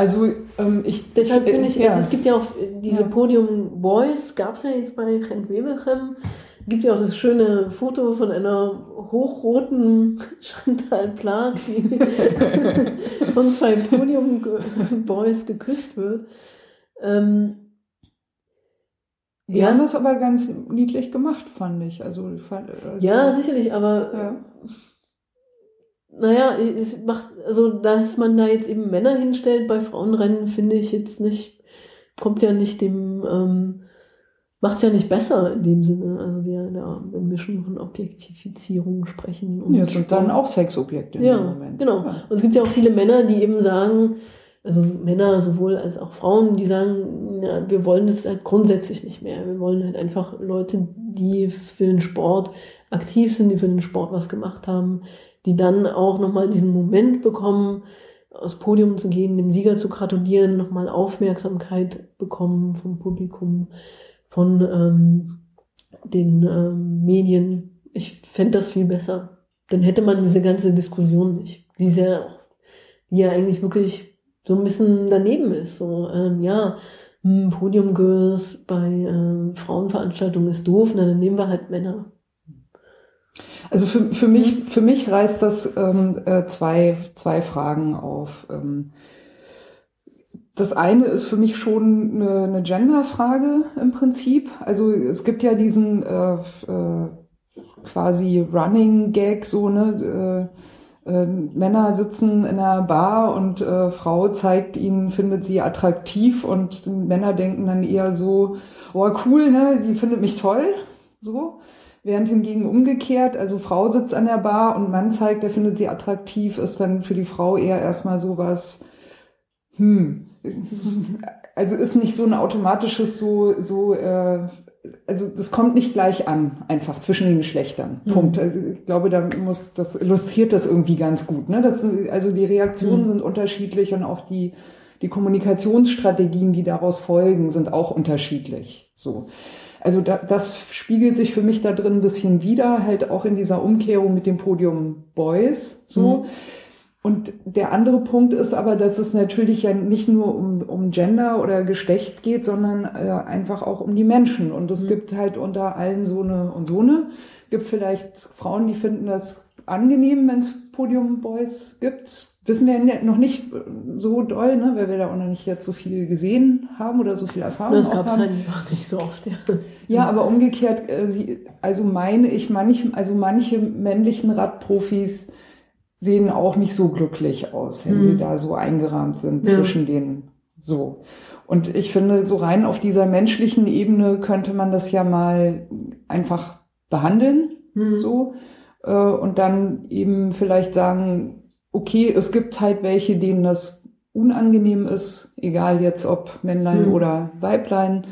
also ähm, ich deshalb finde ich, ja. also es gibt ja auch diese ja. Podium Boys, gab's ja jetzt bei Rent Wevelchem gibt ja auch das schöne Foto von einer hochroten [laughs] Chantal Plag, die [laughs] von zwei Podium-Boys geküsst wird. Ähm, die ja. haben das aber ganz niedlich gemacht, fand ich. Also, fand, also ja, sicherlich, aber ja. Naja, es macht, also dass man da jetzt eben Männer hinstellt bei Frauenrennen, finde ich jetzt nicht, kommt ja nicht dem ähm, macht es ja nicht besser in dem Sinne. Also der, der wenn wir schon von Objektifizierung sprechen. Und ja, sind dann auch Sexobjekte in ja, dem Moment. Genau. Ja. Und es gibt ja auch viele Männer, die eben sagen, also Männer sowohl als auch Frauen, die sagen, ja, wir wollen das halt grundsätzlich nicht mehr. Wir wollen halt einfach Leute, die für den Sport aktiv sind, die für den Sport was gemacht haben, die dann auch nochmal diesen Moment bekommen, aufs Podium zu gehen, dem Sieger zu gratulieren, nochmal Aufmerksamkeit bekommen vom Publikum von ähm, den ähm, Medien. Ich fände das viel besser. Dann hätte man diese ganze Diskussion nicht. Die ja, die ja eigentlich wirklich so ein bisschen daneben ist. So, ähm, ja, hm, Podium Girls bei ähm, Frauenveranstaltungen ist doof, na, dann nehmen wir halt Männer. Also für, für mich, für mich reißt das ähm, äh, zwei, zwei Fragen auf. Ähm, das eine ist für mich schon eine, eine Genderfrage im Prinzip. Also es gibt ja diesen äh, äh, quasi Running Gag, so ne. Äh, äh, Männer sitzen in einer Bar und äh, Frau zeigt ihnen, findet sie attraktiv und Männer denken dann eher so, oh cool, ne, die findet mich toll, so. Während hingegen umgekehrt, also Frau sitzt an der Bar und Mann zeigt, der findet sie attraktiv, ist dann für die Frau eher erstmal sowas, hm, also ist nicht so ein automatisches so, so, äh, also das kommt nicht gleich an, einfach zwischen den Geschlechtern. Mhm. Punkt. Also ich glaube, da muss, das illustriert das irgendwie ganz gut. Ne? Das, also die Reaktionen mhm. sind unterschiedlich und auch die, die Kommunikationsstrategien, die daraus folgen, sind auch unterschiedlich. So. Also da, das spiegelt sich für mich da drin ein bisschen wieder, halt auch in dieser Umkehrung mit dem Podium Boys. So. Mhm und der andere Punkt ist aber, dass es natürlich ja nicht nur um, um Gender oder Geschlecht geht, sondern äh, einfach auch um die Menschen. Und es mhm. gibt halt unter allen so eine und so eine. Gibt vielleicht Frauen, die finden das angenehm, wenn es Podium Boys gibt. Wissen wir noch nicht so doll, ne, weil wir da auch noch nicht jetzt so viel gesehen haben oder so viel Erfahrung das gab es halt nicht so oft. Ja, ja aber umgekehrt, äh, also meine ich, manch, also manche männlichen Radprofis sehen auch nicht so glücklich aus, wenn mhm. sie da so eingerahmt sind ja. zwischen den so. Und ich finde, so rein auf dieser menschlichen Ebene könnte man das ja mal einfach behandeln, mhm. so. Äh, und dann eben vielleicht sagen, okay, es gibt halt welche, denen das unangenehm ist, egal jetzt ob Männlein mhm. oder Weiblein.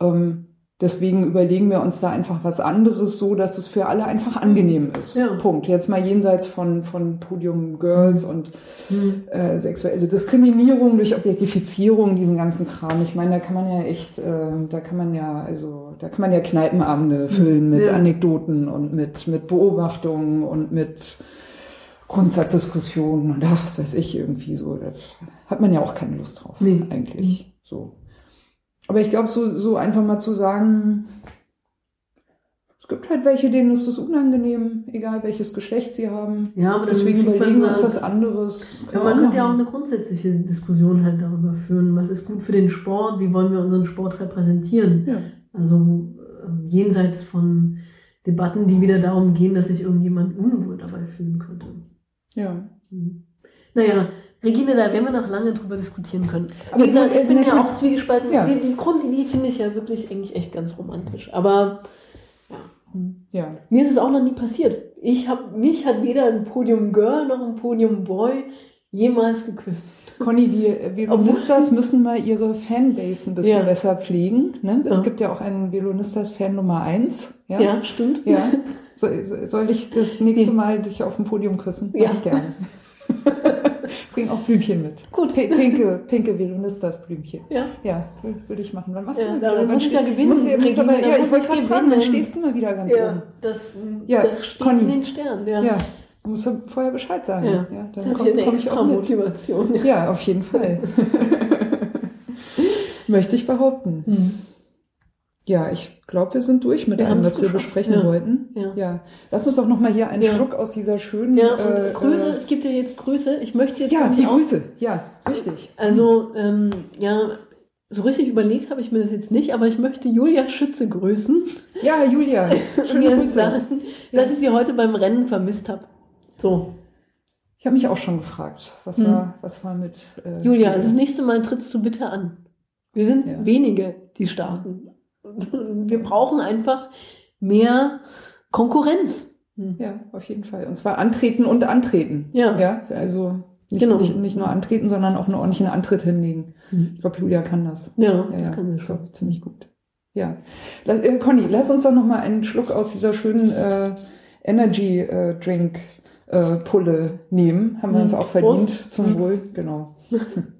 Ähm, Deswegen überlegen wir uns da einfach was anderes, so dass es für alle einfach angenehm ist. Ja. Punkt. Jetzt mal jenseits von, von Podium Girls und mhm. äh, sexuelle Diskriminierung durch Objektifizierung, diesen ganzen Kram. Ich meine, da kann man ja echt, äh, da kann man ja, also, da kann man ja Kneipenabende füllen mit ja. Anekdoten und mit, mit Beobachtungen und mit Grundsatzdiskussionen und ach, was weiß ich irgendwie so. Da hat man ja auch keine Lust drauf, nee. eigentlich. Mhm. So. Aber ich glaube, so, so einfach mal zu sagen, es gibt halt welche, denen ist das unangenehm, egal welches Geschlecht sie haben. Ja, aber Deswegen überlegen wir uns was anderes. Ja, man könnte ja auch eine grundsätzliche Diskussion halt darüber führen, was ist gut für den Sport, wie wollen wir unseren Sport repräsentieren. Ja. Also ähm, jenseits von Debatten, die wieder darum gehen, dass sich irgendjemand unwohl dabei fühlen könnte. Ja. Mhm. Naja, Regine, da werden wir noch lange drüber diskutieren können. Aber Wie gesagt, ich bin ja auch zwiegespalten. Ja. Die, die Grundidee finde ich ja wirklich eigentlich echt ganz romantisch. Aber ja, hm. Ja. mir ist es auch noch nie passiert. Ich hab, mich hat weder ein Podium Girl noch ein Podium Boy jemals geküsst. Conny, die äh, [laughs] Violonistas müssen mal ihre Fanbase ein bisschen Ja. besser pflegen. Ne? Es Ja. gibt ja auch einen Violonistas-Fan Nummer eins. Ja. Ja, stimmt. ja. [laughs] So, so- soll ich das nächste Ja. Mal dich auf dem Podium küssen? Mach Ja. ich gerne. [laughs] Bring auch Blümchen mit. Gut. P pinke, pinke Violonistas-Blümchen. Ja. Ja, wür- würde ich machen. Wann machst Ja, du da wieder? muss ich ja gewinnen, Musst du, musst aber, ja, ich wollte gerade fragen, gewinnen. stehst du mal wieder ganz Ja, oben? das, Ja, das steht Conny. in den Sternen. Ja, Ja, du musst ja vorher Bescheid sagen. Ja. Ja, dann habe komm, eine komm extra. Motivation. Ja, auf jeden Fall. [laughs] Möchte ich behaupten. Hm. Ja, ich glaube, wir sind durch mit Wir allem, was wir besprechen ja. wollten. Ja. Lass uns doch noch mal hier einen Ja. Schluck aus dieser schönen. Ja, und äh, Grüße, Äh, es gibt ja jetzt Grüße. Ich möchte jetzt ja, die auch- Grüße. Ja, richtig. Also, ähm, ja, so richtig überlegt habe ich mir das jetzt nicht, aber ich möchte Julia Schütze grüßen Ja, Julia, [laughs] und schöne ihr Grüße. sagen, dass ich sie heute beim Rennen vermisst habe. So, Ich habe mich auch schon gefragt, was Hm. war, was war mit äh, Julia, das nächste Mal trittst du bitte an. Wir sind Ja. wenige, die starten. Wir brauchen einfach mehr Konkurrenz. Hm. Ja, auf jeden Fall. Und zwar antreten und antreten. Ja. Ja, also nicht, Genau. nicht, nicht nur antreten, sondern auch einen ordentlichen Antritt hinlegen. Hm. Ich glaube, Julia kann das. Ja, Ja, das ja, kann sie ich schon. glaube, ziemlich gut. Ja. La- äh, Conny, lass uns doch noch mal einen Schluck aus dieser schönen äh, Energy äh, Drink äh, Pulle nehmen. Haben wir Mhm. uns auch verdient. Prost. Zum Mhm. Wohl, genau. [laughs]